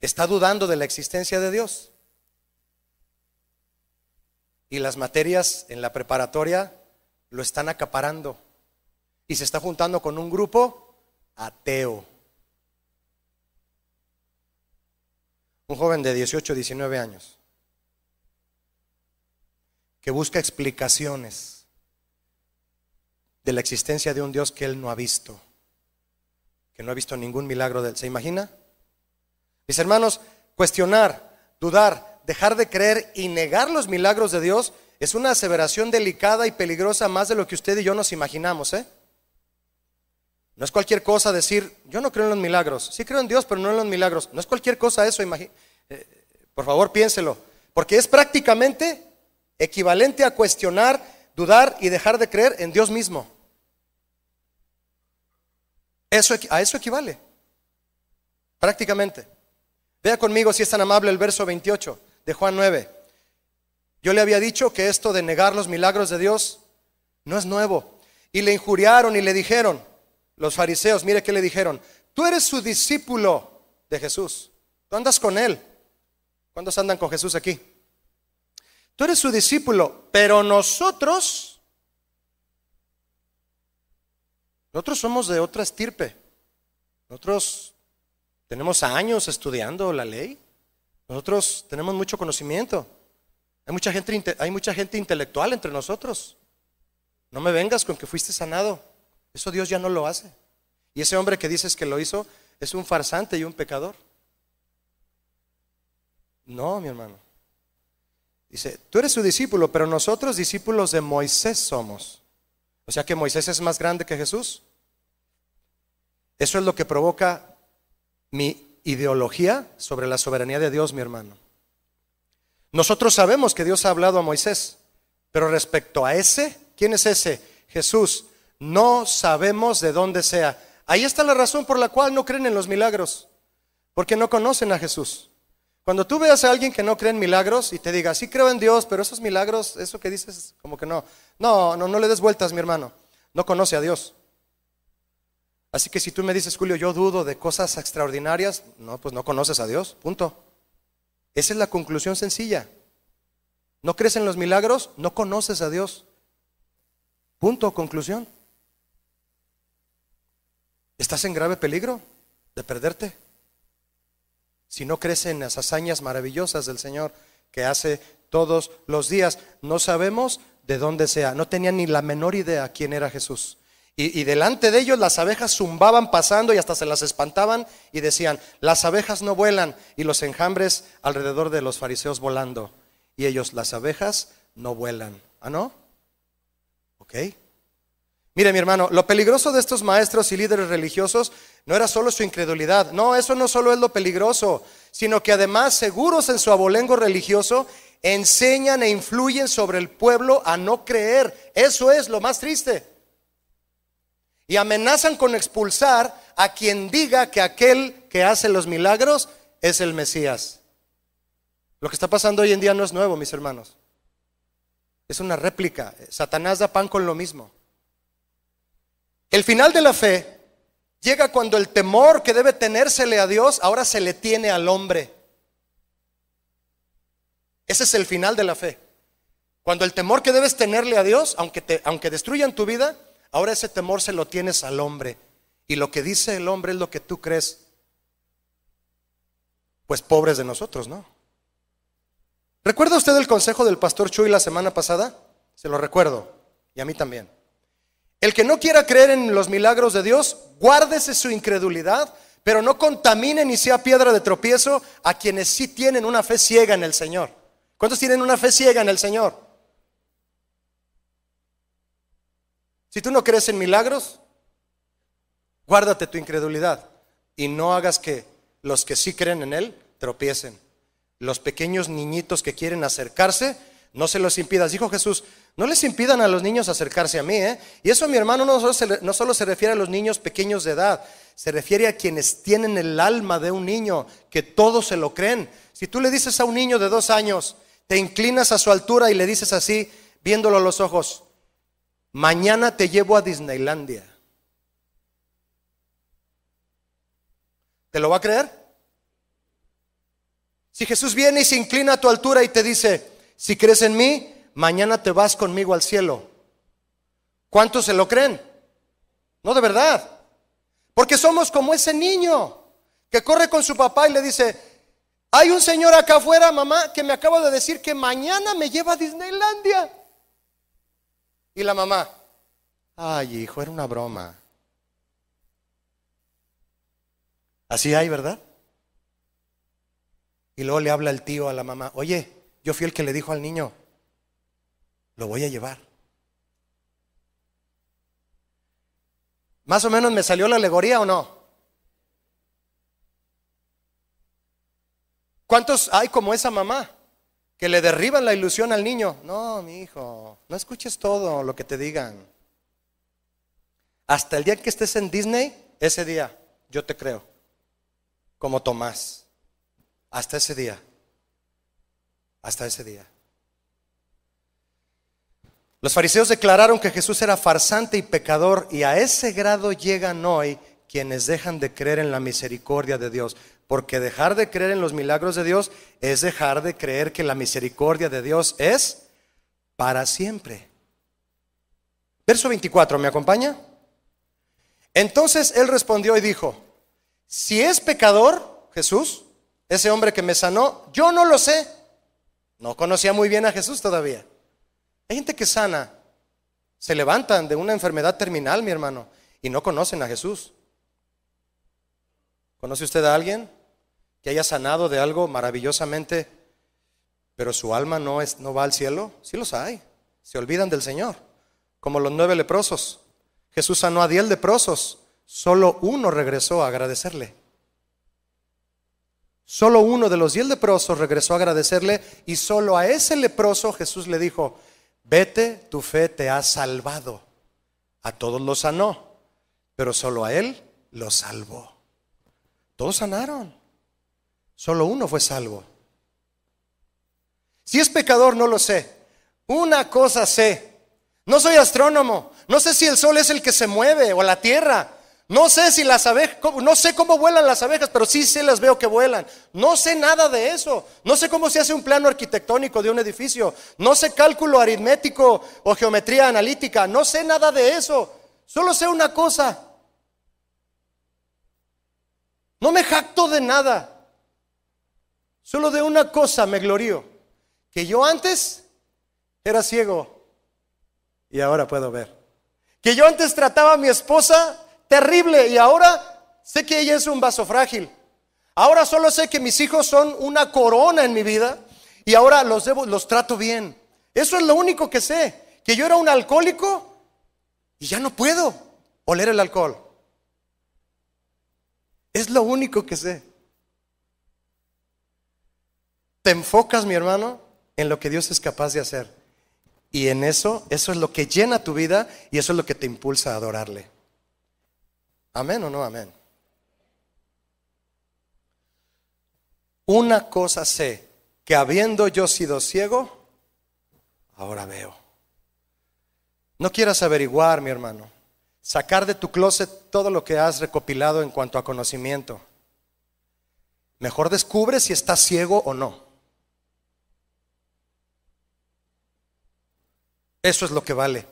está dudando de la existencia de Dios y las materias en la preparatoria lo están acaparando y se está juntando con un grupo ateo. Un joven de 18, 19 años que busca explicaciones de la existencia de un Dios que él no ha visto, que no ha visto ningún milagro de él. ¿Se imagina? Mis hermanos, cuestionar, dudar, dejar de creer y negar los milagros de Dios es una aseveración delicada y peligrosa más de lo que usted y yo nos imaginamos. ¿eh? No es cualquier cosa decir, yo no creo en los milagros. Sí creo en Dios, pero no en los milagros. No es cualquier cosa eso. Eh, por favor, piénselo. Porque es prácticamente equivalente a cuestionar, dudar y dejar de creer en Dios mismo. Eso, a eso equivale. Prácticamente. Vea conmigo si es tan amable el verso 28 de Juan 9. Yo le había dicho que esto de negar los milagros de Dios no es nuevo. Y le injuriaron y le dijeron, los fariseos, mire que le dijeron, tú eres su discípulo de Jesús, tú andas con él. ¿Cuántos andan con Jesús aquí? Tú eres su discípulo, pero nosotros, nosotros somos de otra estirpe. Nosotros tenemos años estudiando la ley. Nosotros tenemos mucho conocimiento. Hay mucha gente, hay mucha gente intelectual entre nosotros. No me vengas con que fuiste sanado. Eso Dios ya no lo hace. Y ese hombre que dices que lo hizo es un farsante y un pecador. No, mi hermano. Dice, tú eres su discípulo, pero nosotros discípulos de Moisés somos. O sea que Moisés es más grande que Jesús. Eso es lo que provoca mi ideología sobre la soberanía de Dios, mi hermano. Nosotros sabemos que Dios ha hablado a Moisés, pero respecto a ese, ¿quién es ese? Jesús. no sabemos de dónde sea. Ahí está la razón por la cual no creen en los milagros, porque no conocen a Jesús. Cuando tú veas a alguien que no cree en milagros y te diga, sí creo en Dios, pero esos milagros, eso que dices, como que no. No, no, no le des vueltas, mi hermano. No conoce a Dios. Así que si tú me dices, Julio, yo dudo de cosas extraordinarias, no, pues no conoces a Dios, punto. Esa es la conclusión sencilla. ¿No crees en los milagros? No conoces a Dios. Punto, conclusión. Estás en grave peligro de perderte. Si no crees en las hazañas maravillosas del Señor que hace todos los días, no sabemos de dónde sea. No tenían ni la menor idea quién era Jesús. Y, delante de ellos las abejas zumbaban pasando y hasta se las espantaban y decían, las abejas no vuelan y los enjambres alrededor de los fariseos volando. Y ellos, las abejas no vuelan. ¿Ah, no? ¿Ok? Mire, mi hermano, lo peligroso de estos maestros y líderes religiosos no era solo su incredulidad. No, eso no solo es lo peligroso, sino que además, seguros en su abolengo religioso, enseñan e influyen sobre el pueblo a no creer. Eso es lo más triste. Y amenazan con expulsar a quien diga que aquel que hace los milagros es el Mesías. Lo que está pasando hoy en día no es nuevo, mis hermanos. Es una réplica. Satanás da pan con lo mismo. El final de la fe llega cuando el temor que debe tenérsele a Dios ahora se le tiene al hombre. Ese es el final de la fe. Cuando el temor que debes tenerle a Dios, aunque, te, aunque destruyan tu vida, ahora ese temor se lo tienes al hombre. Y lo que dice el hombre es lo que tú crees. Pues pobres de nosotros, ¿no? ¿Recuerda usted el consejo del pastor Chuy la semana pasada? Se lo recuerdo, y a mí también. El que no quiera creer en los milagros de Dios, guárdese su incredulidad, pero no contamine ni sea piedra de tropiezo a quienes sí tienen una fe ciega en el Señor. ¿Cuántos tienen una fe ciega en el Señor? Si tú no crees en milagros, guárdate tu incredulidad y no hagas que los que sí creen en Él tropiecen los pequeños niñitos que quieren acercarse, no se los impidas. Dijo Jesús, no les impidan a los niños acercarse a mí. ¿eh? Y eso, mi hermano, no solo, se, no solo se refiere a los niños pequeños de edad, se refiere a quienes tienen el alma de un niño, que todos se lo creen. Si tú le dices a un niño de dos años, te inclinas a su altura y le dices así, viéndolo a los ojos, mañana te llevo a Disneylandia. ¿Te lo va a creer? Si Jesús viene y se inclina a tu altura y te dice, si crees en mí, mañana te vas conmigo al cielo. ¿Cuántos se lo creen? No de verdad. Porque somos como ese niño que corre con su papá y le dice, hay un señor acá afuera, mamá, que me acaba de decir que mañana me lleva a Disneylandia. Y la mamá, ay hijo, era una broma. Así hay, ¿verdad? Y luego le habla el tío a la mamá, oye, yo fui el que le dijo al niño, lo voy a llevar. ¿Más o menos me salió la alegoría o no? ¿Cuántos hay como esa mamá que le derriban la ilusión al niño? No, mi hijo, no escuches todo lo que te digan. Hasta el día que estés en Disney, ese día, yo te creo, como Tomás. Hasta ese día. Hasta ese día. Los fariseos declararon que Jesús era farsante y pecador y a ese grado llegan hoy quienes dejan de creer en la misericordia de Dios. Porque dejar de creer en los milagros de Dios es dejar de creer que la misericordia de Dios es para siempre. Verso 24, ¿me acompaña? Entonces él respondió y dijo, si es pecador, Jesús, ese hombre que me sanó, yo no lo sé. No conocía muy bien a Jesús todavía. Hay gente que sana, se levantan de una enfermedad terminal, mi hermano, y no conocen a Jesús. ¿Conoce usted a alguien que haya sanado de algo maravillosamente, pero su alma no, es, no va al cielo? Sí los hay. Se olvidan del Señor, como los nueve leprosos. Jesús sanó a diez leprosos, solo uno regresó a agradecerle. Solo uno de los diez leprosos regresó a agradecerle y solo a ese leproso Jesús le dijo, vete, tu fe te ha salvado. A todos los sanó, pero solo a él lo salvó. Todos sanaron. Solo uno fue salvo. Si es pecador, no lo sé. Una cosa sé. No soy astrónomo. No sé si el sol es el que se mueve o la tierra. No sé si las abejas, no sé cómo vuelan las abejas, pero sí se las veo que vuelan. No sé nada de eso. No sé cómo se hace un plano arquitectónico de un edificio. No sé cálculo aritmético o geometría analítica. No sé nada de eso. Solo sé una cosa. No me jacto de nada. Solo de una cosa me glorío. Que yo antes era ciego y ahora puedo ver. Que yo antes trataba a mi esposa terrible y ahora sé que ella es un vaso frágil. Ahora solo sé que mis hijos son una corona en mi vida y ahora los debo, los trato bien. Eso es lo único que sé, que yo era un alcohólico y ya no puedo oler el alcohol. Es lo único que sé. Te enfocas, mi hermano, en lo que Dios es capaz de hacer. Y en eso, eso es lo que llena tu vida y eso es lo que te impulsa a adorarle. Amén o no amén. Una cosa sé, que habiendo yo sido ciego, ahora veo. No quieras averiguar, mi hermano, sacar de tu closet todo lo que has recopilado en cuanto a conocimiento. Mejor descubre si estás ciego o no. Eso es lo que vale,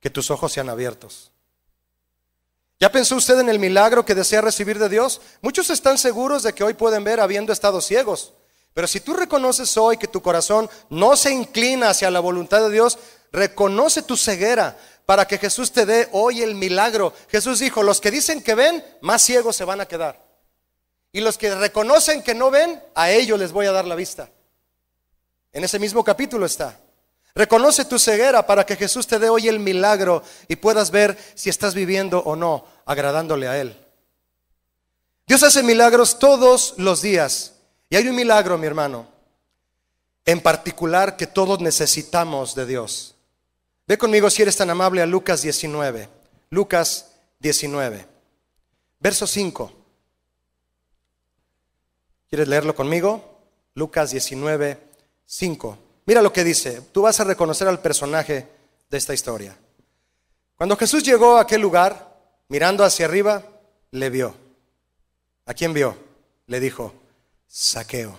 que tus ojos sean abiertos. ¿Ya pensó usted en el milagro que desea recibir de Dios? Muchos están seguros de que hoy pueden ver habiendo estado ciegos. Pero si tú reconoces hoy que tu corazón no se inclina hacia la voluntad de Dios, reconoce tu ceguera para que Jesús te dé hoy el milagro. Jesús dijo, los que dicen que ven, más ciegos se van a quedar. Y los que reconocen que no ven, a ellos les voy a dar la vista. En ese mismo capítulo está. Reconoce tu ceguera para que Jesús te dé hoy el milagro y puedas ver si estás viviendo o no agradándole a Él. Dios hace milagros todos los días. Y hay un milagro, mi hermano, en particular que todos necesitamos de Dios. Ve conmigo si eres tan amable a Lucas 19. Lucas 19. Verso 5. ¿Quieres leerlo conmigo? Lucas 19, 5. Mira lo que dice. Tú vas a reconocer al personaje de esta historia. Cuando Jesús llegó a aquel lugar, mirando hacia arriba, le vio. ¿A quién vio? Le dijo, saqueo.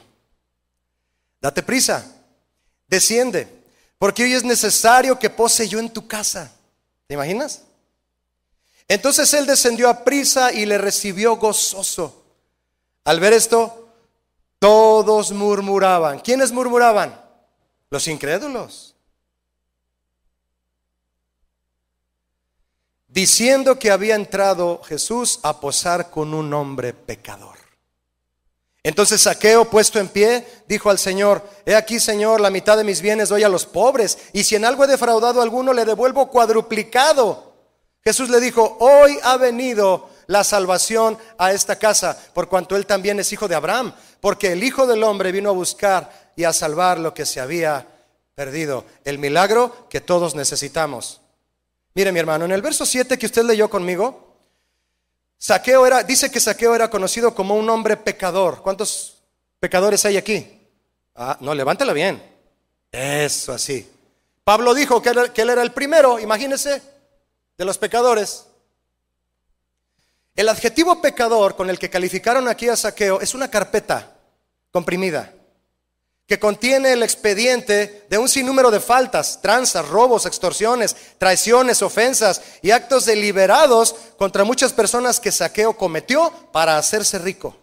Date prisa, desciende, porque hoy es necesario que pose yo en tu casa. ¿Te imaginas? Entonces él descendió a prisa y le recibió gozoso. Al ver esto, todos murmuraban. ¿Quiénes murmuraban? Los incrédulos. Diciendo que había entrado Jesús a posar con un hombre pecador. Entonces Saqueo, puesto en pie, dijo al Señor, He aquí, Señor, la mitad de mis bienes doy a los pobres, y si en algo he defraudado a alguno, le devuelvo cuadruplicado. Jesús le dijo, Hoy ha venido la salvación a esta casa, por cuanto él también es hijo de Abraham, porque el Hijo del Hombre vino a buscar y a salvar lo que se había perdido. El milagro que todos necesitamos. Mire mi hermano, en el verso 7 que usted leyó conmigo, Saqueo era, dice que Saqueo era conocido como un hombre pecador. ¿Cuántos pecadores hay aquí? Ah, no, levántala bien. Eso así. Pablo dijo que, que él era el primero, imagínese, de los pecadores. El adjetivo pecador con el que calificaron aquí a Saqueo es una carpeta comprimida que contiene el expediente de un sinnúmero de faltas, tranzas, robos, extorsiones, traiciones, ofensas y actos deliberados contra muchas personas que Saqueo cometió para hacerse rico.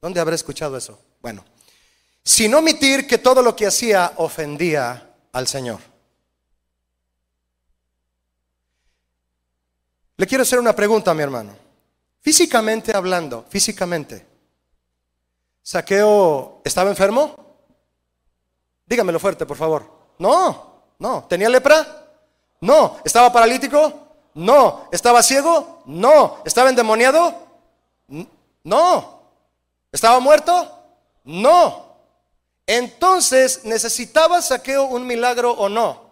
¿Dónde habré escuchado eso? Bueno, sin omitir que todo lo que hacía ofendía al Señor. Le quiero hacer una pregunta mi hermano. Físicamente hablando, físicamente, Saqueo estaba enfermo. Dígamelo fuerte, por favor. No, no. ¿Tenía lepra? No. ¿Estaba paralítico? No. ¿Estaba ciego? No. ¿Estaba endemoniado? No. ¿Estaba muerto? No. Entonces, ¿necesitaba Saqueo un milagro o no?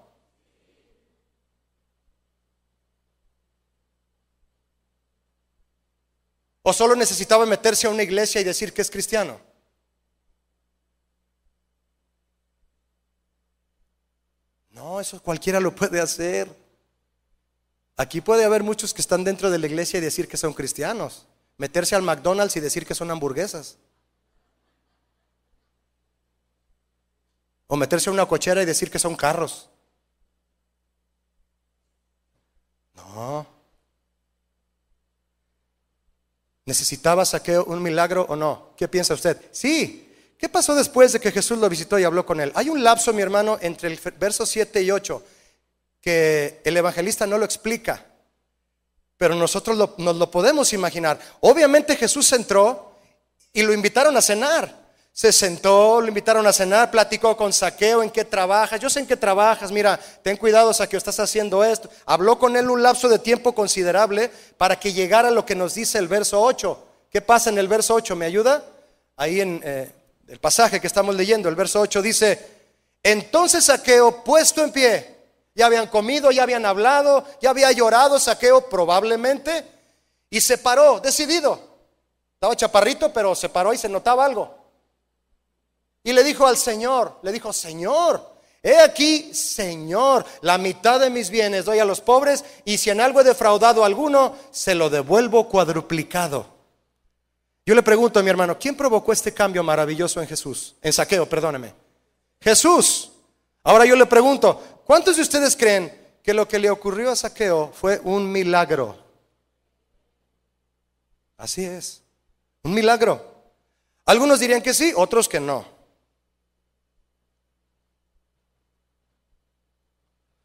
¿O solo necesitaba meterse a una iglesia y decir que es cristiano? Eso cualquiera lo puede hacer. Aquí puede haber muchos que están dentro de la iglesia y decir que son cristianos. Meterse al McDonald's y decir que son hamburguesas. O meterse a una cochera y decir que son carros. No. ¿Necesitaba saqueo un milagro o no? ¿Qué piensa usted? Sí. ¿Qué pasó después de que Jesús lo visitó y habló con él? Hay un lapso, mi hermano, entre el verso 7 y 8 que el evangelista no lo explica, pero nosotros nos lo podemos imaginar. Obviamente Jesús entró y lo invitaron a cenar. Se sentó, lo invitaron a cenar, platicó con Saqueo en qué trabajas. Yo sé en qué trabajas, mira, ten cuidado, Saqueo, estás haciendo esto. Habló con él un lapso de tiempo considerable para que llegara lo que nos dice el verso 8. ¿Qué pasa en el verso 8? ¿Me ayuda? Ahí en eh, el pasaje que estamos leyendo, el verso 8 dice, entonces Saqueo, puesto en pie, ya habían comido, ya habían hablado, ya había llorado Saqueo probablemente, y se paró, decidido. Estaba chaparrito, pero se paró y se notaba algo. Y le dijo al Señor, le dijo, Señor, he aquí, Señor, la mitad de mis bienes doy a los pobres y si en algo he defraudado a alguno, se lo devuelvo cuadruplicado. Yo le pregunto a mi hermano, ¿quién provocó este cambio maravilloso en Jesús? En saqueo, perdóneme. Jesús. Ahora yo le pregunto, ¿cuántos de ustedes creen que lo que le ocurrió a saqueo fue un milagro? Así es, un milagro. Algunos dirían que sí, otros que no.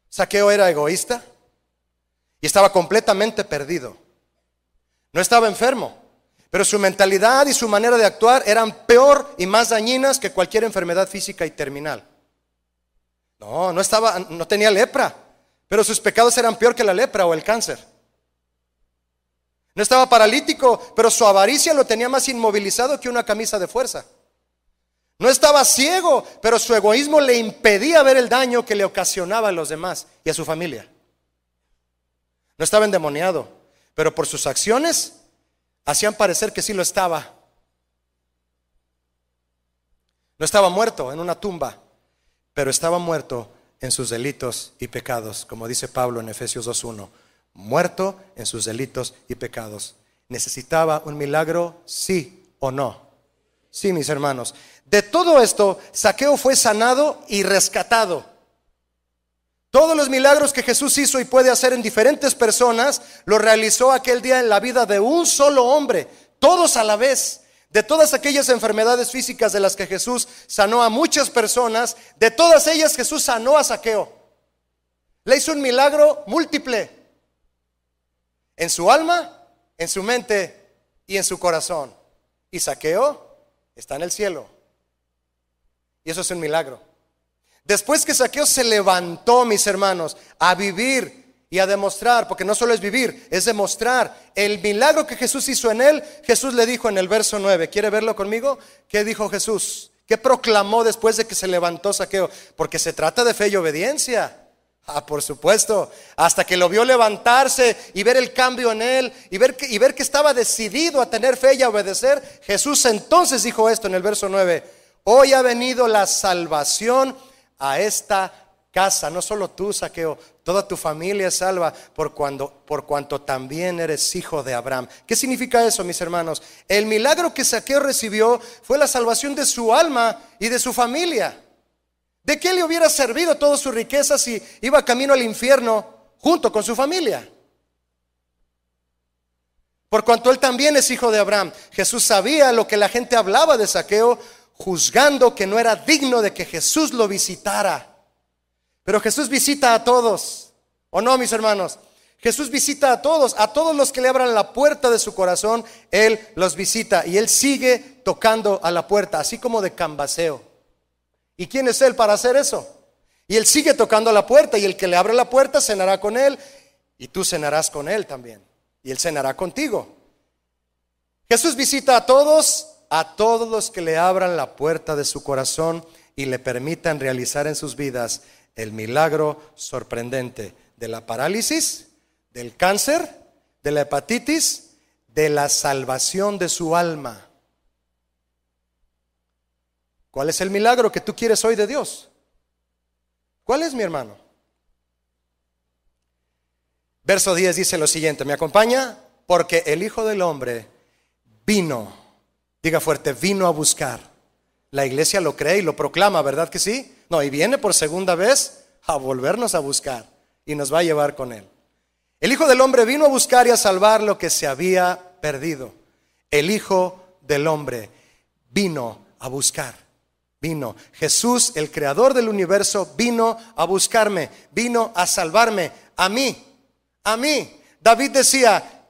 Saqueo era egoísta y estaba completamente perdido. No estaba enfermo, pero su mentalidad y su manera de actuar eran peor y más dañinas que cualquier enfermedad física y terminal. No, no estaba, no tenía lepra, pero sus pecados eran peor que la lepra o el cáncer. No estaba paralítico, pero su avaricia lo tenía más inmovilizado que una camisa de fuerza. No estaba ciego, pero su egoísmo le impedía ver el daño que le ocasionaba a los demás y a su familia. No estaba endemoniado, pero por sus acciones hacían parecer que sí lo estaba. No estaba muerto en una tumba, pero estaba muerto en sus delitos y pecados, como dice Pablo en Efesios 2.1. Muerto en sus delitos y pecados. ¿Necesitaba un milagro? Sí o no. Sí, mis hermanos. De todo esto, Saqueo fue sanado y rescatado. Todos los milagros que Jesús hizo y puede hacer en diferentes personas, lo realizó aquel día en la vida de un solo hombre, todos a la vez. De todas aquellas enfermedades físicas de las que Jesús sanó a muchas personas, de todas ellas Jesús sanó a Saqueo. Le hizo un milagro múltiple en su alma, en su mente y en su corazón. Y Saqueo está en el cielo. Y eso es un milagro. Después que Saqueo se levantó, mis hermanos, a vivir y a demostrar, porque no solo es vivir, es demostrar el milagro que Jesús hizo en él, Jesús le dijo en el verso 9, ¿quiere verlo conmigo? ¿Qué dijo Jesús? ¿Qué proclamó después de que se levantó Saqueo? Porque se trata de fe y obediencia. Ah, por supuesto, hasta que lo vio levantarse y ver el cambio en él y ver, que, ver que estaba decidido a tener fe y a obedecer, Jesús entonces dijo esto en el verso 9, hoy ha venido la salvación a esta casa, no solo tú, Saqueo, toda tu familia es salva por, cuando, por cuanto también eres hijo de Abraham. ¿Qué significa eso, mis hermanos? El milagro que Saqueo recibió fue la salvación de su alma y de su familia. ¿De qué le hubiera servido toda su riqueza si iba camino al infierno junto con su familia? Por cuanto él también es hijo de Abraham, Jesús sabía lo que la gente hablaba de Saqueo, juzgando que no era digno de que Jesús lo visitara. Pero Jesús visita a todos, ¿o no, mis hermanos? Jesús visita a todos, a todos los que le abran la puerta de su corazón, Él los visita y Él sigue tocando a la puerta, así como de cambaseo. ¿Y quién es Él para hacer eso? Y Él sigue tocando a la puerta y el que le abre la puerta cenará con Él y tú cenarás con Él también. Y Él cenará contigo. Jesús visita a todos, a todos los que le abran la puerta de su corazón y le permitan realizar en sus vidas el milagro sorprendente de la parálisis, del cáncer, de la hepatitis, de la salvación de su alma. ¿Cuál es el milagro que tú quieres hoy de Dios? ¿Cuál es mi hermano? Verso 10 dice lo siguiente, ¿me acompaña? Porque el Hijo del Hombre vino, diga fuerte, vino a buscar. La iglesia lo cree y lo proclama, ¿verdad que sí? No, y viene por segunda vez a volvernos a buscar y nos va a llevar con él. El Hijo del Hombre vino a buscar y a salvar lo que se había perdido. El Hijo del Hombre vino a buscar. Vino. Jesús, el creador del universo, vino a buscarme, vino a salvarme, a mí, a mí. David decía,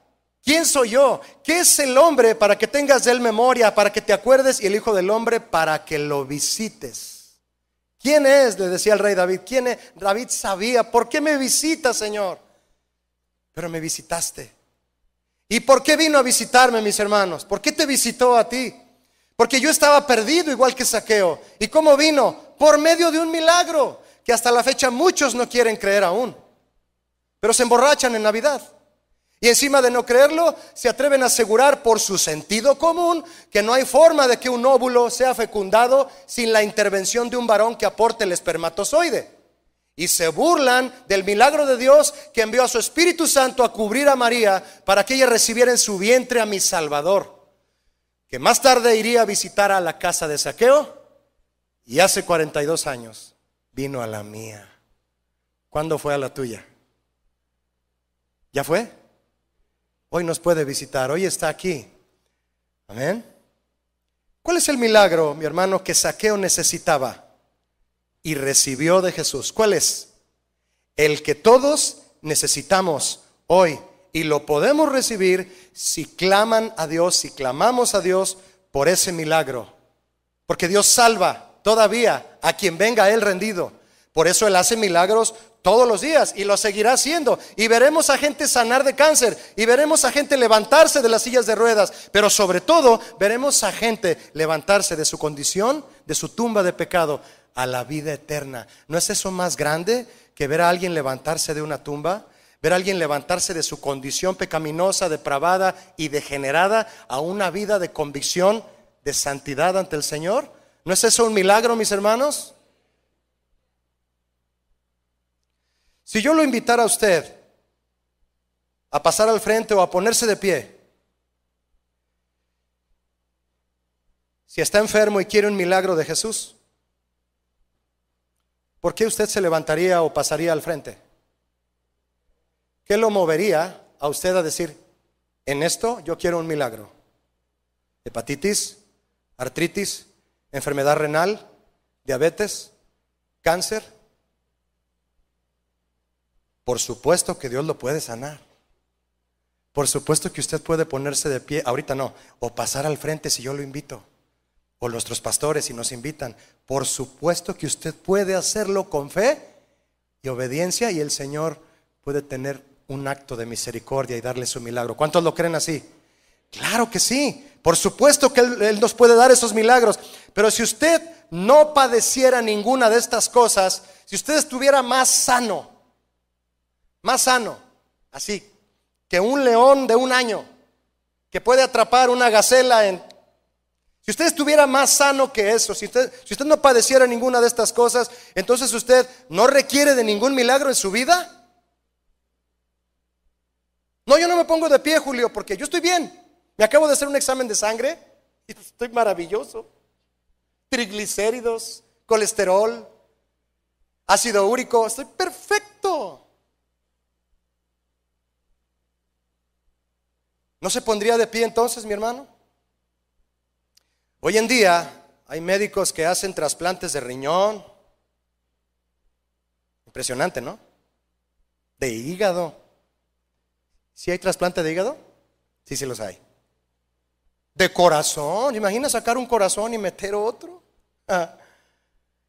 ¿quién soy yo? ¿Qué es el hombre para que tengas de él memoria, para que te acuerdes y el Hijo del Hombre para que lo visites? ¿Quién es? Le decía el rey David. ¿Quién es? David sabía, ¿por qué me visitas, Señor? Pero me visitaste. ¿Y por qué vino a visitarme, mis hermanos? ¿Por qué te visitó a ti? Porque yo estaba perdido igual que Saqueo. ¿Y cómo vino? Por medio de un milagro que hasta la fecha muchos no quieren creer aún. Pero se emborrachan en Navidad. Y encima de no creerlo, se atreven a asegurar por su sentido común que no hay forma de que un óvulo sea fecundado sin la intervención de un varón que aporte el espermatozoide. Y se burlan del milagro de Dios que envió a su Espíritu Santo a cubrir a María para que ella recibiera en su vientre a mi Salvador que más tarde iría a visitar a la casa de saqueo y hace 42 años vino a la mía. ¿Cuándo fue a la tuya? ¿Ya fue? Hoy nos puede visitar, hoy está aquí. Amén. ¿Cuál es el milagro, mi hermano, que Saqueo necesitaba y recibió de Jesús? ¿Cuál es? El que todos necesitamos hoy y lo podemos recibir si claman a Dios, si clamamos a Dios por ese milagro. Porque Dios salva todavía a quien venga a Él rendido. Por eso Él hace milagros todos los días y lo seguirá haciendo. Y veremos a gente sanar de cáncer y veremos a gente levantarse de las sillas de ruedas. Pero sobre todo veremos a gente levantarse de su condición, de su tumba de pecado, a la vida eterna. ¿No es eso más grande que ver a alguien levantarse de una tumba? ver a alguien levantarse de su condición pecaminosa, depravada y degenerada a una vida de convicción, de santidad ante el Señor. ¿No es eso un milagro, mis hermanos? Si yo lo invitara a usted a pasar al frente o a ponerse de pie, si está enfermo y quiere un milagro de Jesús, ¿por qué usted se levantaría o pasaría al frente? ¿Qué lo movería a usted a decir, en esto yo quiero un milagro? Hepatitis, artritis, enfermedad renal, diabetes, cáncer. Por supuesto que Dios lo puede sanar. Por supuesto que usted puede ponerse de pie, ahorita no, o pasar al frente si yo lo invito, o nuestros pastores si nos invitan. Por supuesto que usted puede hacerlo con fe y obediencia y el Señor puede tener un acto de misericordia y darle su milagro. ¿Cuántos lo creen así? Claro que sí. Por supuesto que él, nos puede dar esos milagros. Pero si usted no padeciera ninguna de estas cosas, si usted estuviera más sano, más sano, así, que un león de un año, que puede atrapar una gacela en... Si usted estuviera más sano que eso, si usted, si usted no padeciera ninguna de estas cosas, entonces usted no requiere de ningún milagro en su vida. No, yo no me pongo de pie, Julio, porque yo estoy bien. Me acabo de hacer un examen de sangre y estoy maravilloso. Triglicéridos, colesterol, ácido úrico, estoy perfecto. ¿No se pondría de pie entonces, mi hermano? Hoy en día hay médicos que hacen trasplantes de riñón. Impresionante, ¿no? De hígado. ¿Si hay trasplante de hígado? Sí, sí los hay. De corazón, imagina sacar un corazón y meter otro. [LAUGHS]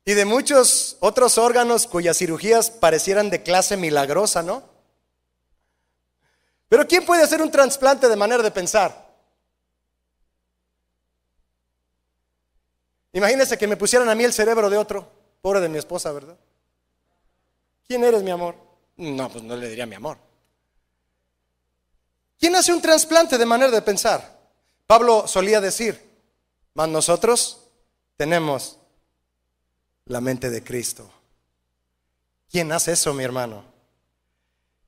Y de muchos otros órganos cuyas cirugías parecieran de clase milagrosa, ¿no? Pero ¿quién puede hacer un trasplante de manera de pensar? Imagínese que me pusieran a mí el cerebro de otro, pobre de mi esposa, ¿verdad? ¿Quién eres, mi amor? No, pues no le diría mi amor. ¿Quién hace un trasplante de manera de pensar? Pablo solía decir, mas nosotros tenemos la mente de Cristo. ¿Quién hace eso, mi hermano?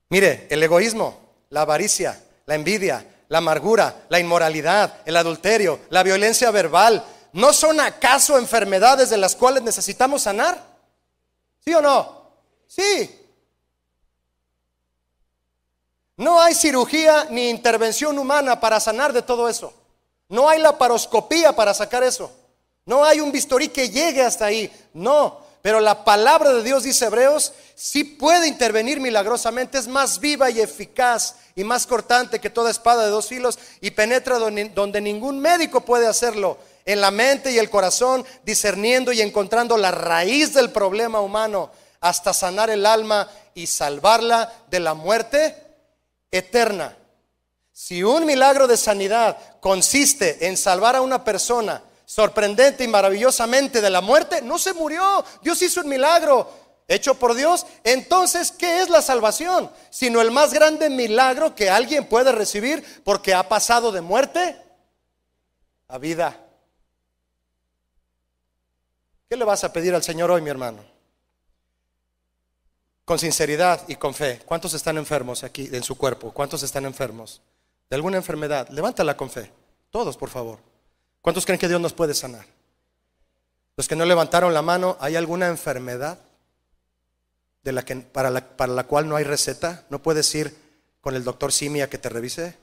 Mire, el egoísmo, la avaricia, la envidia, la amargura, la inmoralidad, el adulterio, la violencia verbal, ¿no son acaso enfermedades de las cuales necesitamos sanar? ¿Sí o no? Sí. No hay cirugía ni intervención humana para sanar de todo eso. No hay la paroscopía para sacar eso. No hay un bisturí que llegue hasta ahí. No. Pero la palabra de Dios, dice Hebreos, sí puede intervenir milagrosamente. Es más viva y eficaz y más cortante que toda espada de dos filos y penetra donde, donde ningún médico puede hacerlo. En la mente y el corazón, discerniendo y encontrando la raíz del problema humano hasta sanar el alma y salvarla de la muerte eterna. Si un milagro de sanidad consiste en salvar a una persona sorprendente y maravillosamente de la muerte, no se murió. Dios hizo un milagro hecho por Dios. Entonces, ¿qué es la salvación? Sino el más grande milagro que alguien puede recibir porque ha pasado de muerte a vida. ¿Qué le vas a pedir al Señor hoy, mi hermano? con sinceridad y con fe. ¿Cuántos están enfermos aquí en su cuerpo? ¿Cuántos están enfermos de alguna enfermedad? Levántala con fe. Todos, por favor. ¿Cuántos creen que Dios nos puede sanar? Los que no levantaron la mano, ¿hay alguna enfermedad de la que, para, la, para la cual no hay receta? ¿No puedes ir con el doctor Simia que te revise?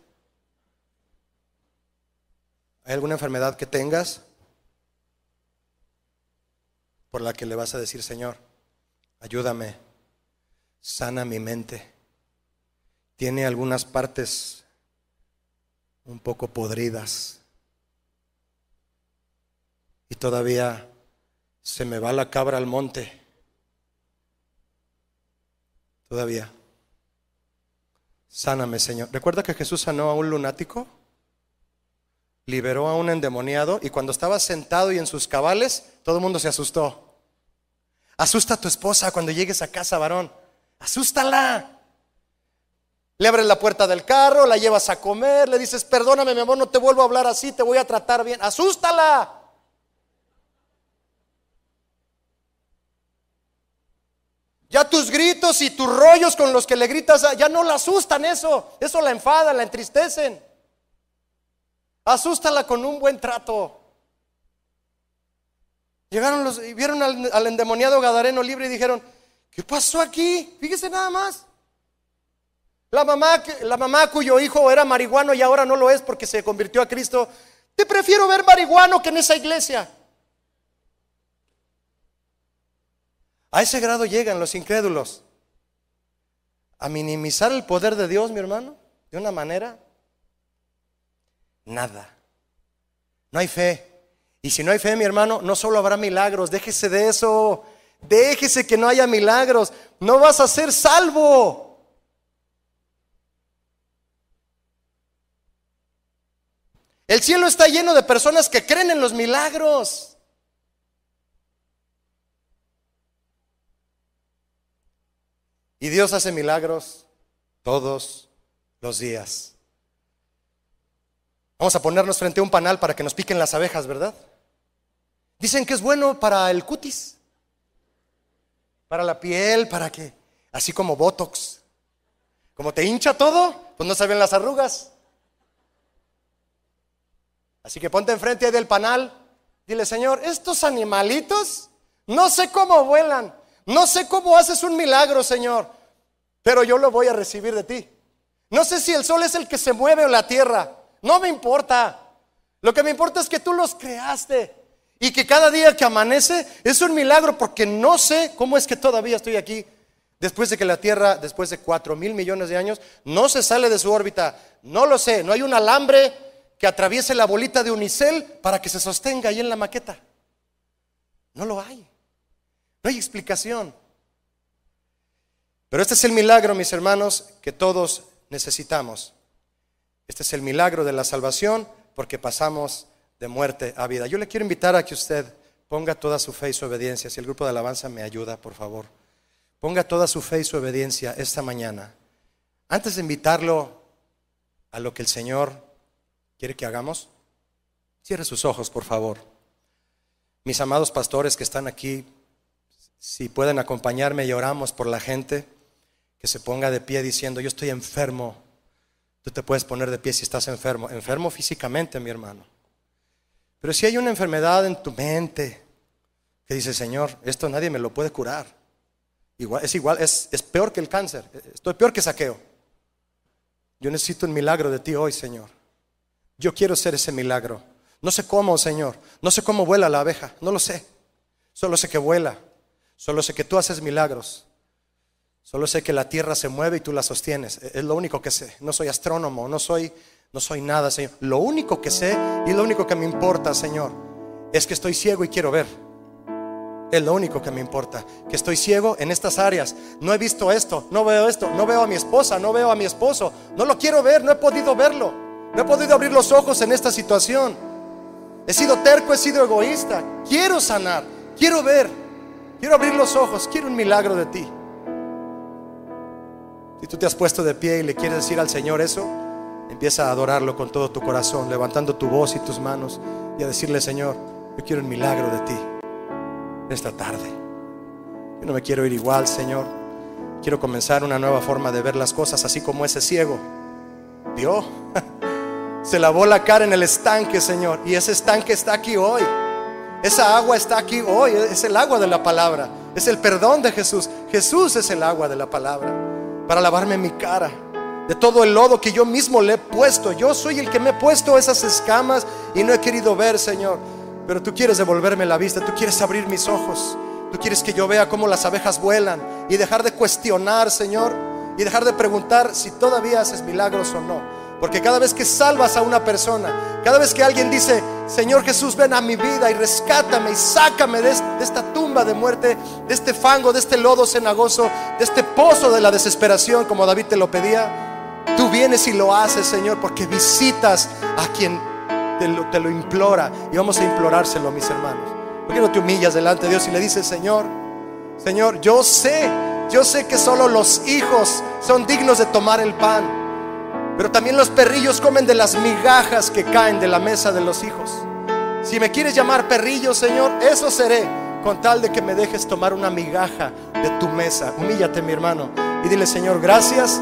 ¿Hay alguna enfermedad que tengas por la que le vas a decir, Señor, ayúdame? sana mi mente. Tiene algunas partes un poco podridas. Y todavía se me va la cabra al monte. Todavía. Sáname, Señor. ¿Recuerda que Jesús sanó a un lunático? Liberó a un endemoniado y cuando estaba sentado y en sus cabales, todo el mundo se asustó. Asusta a tu esposa cuando llegues a casa, varón. Asústala. Le abres la puerta del carro, la llevas a comer, le dices, perdóname mi amor, no te vuelvo a hablar así, te voy a tratar bien. Asústala. Ya tus gritos y tus rollos con los que le gritas, ya no la asustan eso, eso la enfada, la entristecen. Asústala con un buen trato. Llegaron los y vieron al, al endemoniado Gadareno libre y dijeron, ¿Qué pasó aquí? Fíjese nada más. La mamá, la mamá cuyo hijo era marihuano y ahora no lo es porque se convirtió a Cristo. Te prefiero ver marihuano que en esa iglesia. A ese grado llegan los incrédulos. A minimizar el poder de Dios, mi hermano, de una manera. Nada. No hay fe. Y si no hay fe, mi hermano, no solo habrá milagros, déjese de eso. Déjese que no haya milagros. No vas a ser salvo. El cielo está lleno de personas que creen en los milagros. Y Dios hace milagros todos los días. Vamos a ponernos frente a un panal para que nos piquen las abejas, ¿verdad? Dicen que es bueno para el cutis para la piel, para que, así como Botox. Como te hincha todo, pues no se las arrugas. Así que ponte enfrente del panal, dile, Señor, estos animalitos, no sé cómo vuelan, no sé cómo haces un milagro, Señor, pero yo lo voy a recibir de ti. No sé si el sol es el que se mueve o la tierra, no me importa. Lo que me importa es que tú los creaste. Y que cada día que amanece es un milagro porque no sé cómo es que todavía estoy aquí. Después de que la Tierra, después de cuatro mil millones de años, no se sale de su órbita. No lo sé. No hay un alambre que atraviese la bolita de unicel para que se sostenga ahí en la maqueta. No lo hay. No hay explicación. Pero este es el milagro, mis hermanos, que todos necesitamos. Este es el milagro de la salvación porque pasamos de muerte a vida. Yo le quiero invitar a que usted ponga toda su fe y su obediencia. Si el grupo de alabanza me ayuda, por favor. Ponga toda su fe y su obediencia esta mañana. Antes de invitarlo a lo que el Señor quiere que hagamos? Cierre sus ojos, por favor. Mis amados pastores que están aquí, si pueden acompañarme y oramos por la gente que se ponga de pie diciendo, yo estoy enfermo. Tú te puedes poner de pie si estás enfermo, enfermo físicamente, mi hermano. Pero si hay una enfermedad en tu mente que dice, Señor, esto nadie me lo puede curar. Igual, es igual, es, es peor que el cáncer, estoy peor que saqueo. Yo necesito un milagro de ti hoy, Señor. Yo quiero ser ese milagro. No sé cómo, Señor. No sé cómo vuela la abeja. No lo sé. Solo sé que vuela. Solo sé que tú haces milagros. Solo sé que la tierra se mueve y tú la sostienes. E-, es lo único que sé. No soy astrónomo, no soy, no soy nada, Señor. Lo único que sé y lo único que me importa, Señor, es que estoy ciego y quiero ver. Es lo único que me importa. Que estoy ciego en estas áreas. No he visto esto, no veo esto, no veo a mi esposa, no veo a mi esposo. No lo quiero ver, no he podido verlo. No he podido abrir los ojos en esta situación. He sido terco, he sido egoísta. Quiero sanar, quiero ver, quiero abrir los ojos, quiero un milagro de ti. Si tú te has puesto de pie y le quieres decir al Señor eso, empieza a adorarlo con todo tu corazón, levantando tu voz y tus manos y a decirle, Señor, yo quiero un milagro de ti esta tarde. Yo no me quiero ir igual, Señor. Quiero comenzar una nueva forma de ver las cosas, así como ese ciego vio. [LAUGHS] Se lavó la cara en el estanque, Señor. Y ese estanque está aquí hoy. Esa agua está aquí hoy. Es el agua de la palabra. Es el perdón de Jesús. Jesús es el agua de la palabra. Para lavarme mi cara. De todo el lodo que yo mismo le he puesto. Yo soy el que me he puesto esas escamas y no he querido ver, Señor. Pero tú quieres devolverme la vista, tú quieres abrir mis ojos, tú quieres que yo vea cómo las abejas vuelan y dejar de cuestionar, Señor, y dejar de preguntar si todavía haces milagros o no. Porque cada vez que salvas a una persona, cada vez que alguien dice, Señor Jesús, ven a mi vida y rescátame y sácame de, esta tumba de muerte, de este fango, de este lodo cenagoso, de este pozo de la desesperación, como David te lo pedía, tú vienes y lo haces, Señor, porque visitas a quien te lo, implora y vamos a implorárselo, mis hermanos. ¿Por qué no te humillas delante de Dios y le dices, Señor, Señor, yo sé, yo sé que solo los hijos son dignos de tomar el pan, pero también los perrillos comen de las migajas que caen de la mesa de los hijos. Si me quieres llamar perrillo, Señor, eso seré, con tal de que me dejes tomar una migaja de tu mesa. Humíllate, mi hermano, y dile, Señor, gracias,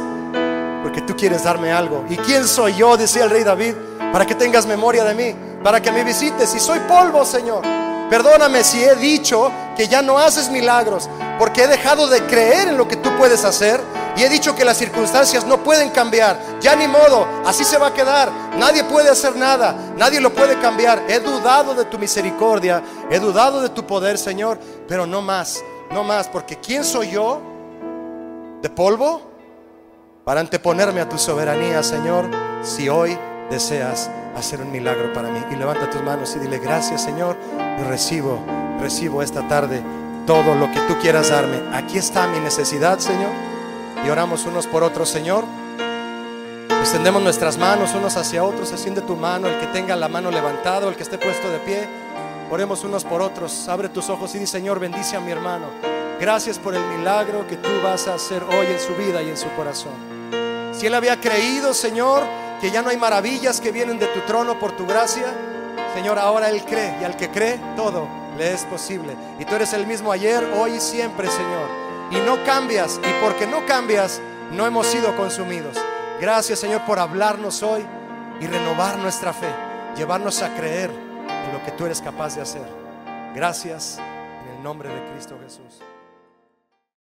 porque tú quieres darme algo. ¿Y quién soy yo? Decía el rey David para que tengas memoria de mí, para que me visites. Y soy polvo, Señor. Perdóname si he dicho que ya no haces milagros, porque he dejado de creer en lo que tú puedes hacer y he dicho que las circunstancias no pueden cambiar. Ya ni modo, así se va a quedar. Nadie puede hacer nada, nadie lo puede cambiar. He dudado de tu misericordia, he dudado de tu poder, Señor, pero no más, no más, porque ¿quién soy yo? ¿De polvo? Para anteponerme a tu soberanía, Señor, si hoy deseas hacer un milagro para mí. Y levanta tus manos y dile, gracias Señor, y recibo, recibo esta tarde todo lo que tú quieras darme. Aquí está mi necesidad, Señor. Y oramos unos por otros, Señor. Extendemos nuestras manos unos hacia otros, asciende tu mano, el que tenga la mano levantada, el que esté puesto de pie. Oremos unos por otros. Abre tus ojos y di, Señor, bendice a mi hermano. Gracias por el milagro que tú vas a hacer hoy en su vida y en su corazón. Si él había creído, Señor, que ya no hay maravillas que vienen de tu trono por tu gracia. Señor, ahora Él cree y al que cree todo le es posible. Y tú eres el mismo ayer, hoy y siempre, Señor. Y no cambias y porque no cambias, no hemos sido consumidos. Gracias, Señor, por hablarnos hoy y renovar nuestra fe, llevarnos a creer en lo que tú eres capaz de hacer. Gracias en el nombre de Cristo Jesús.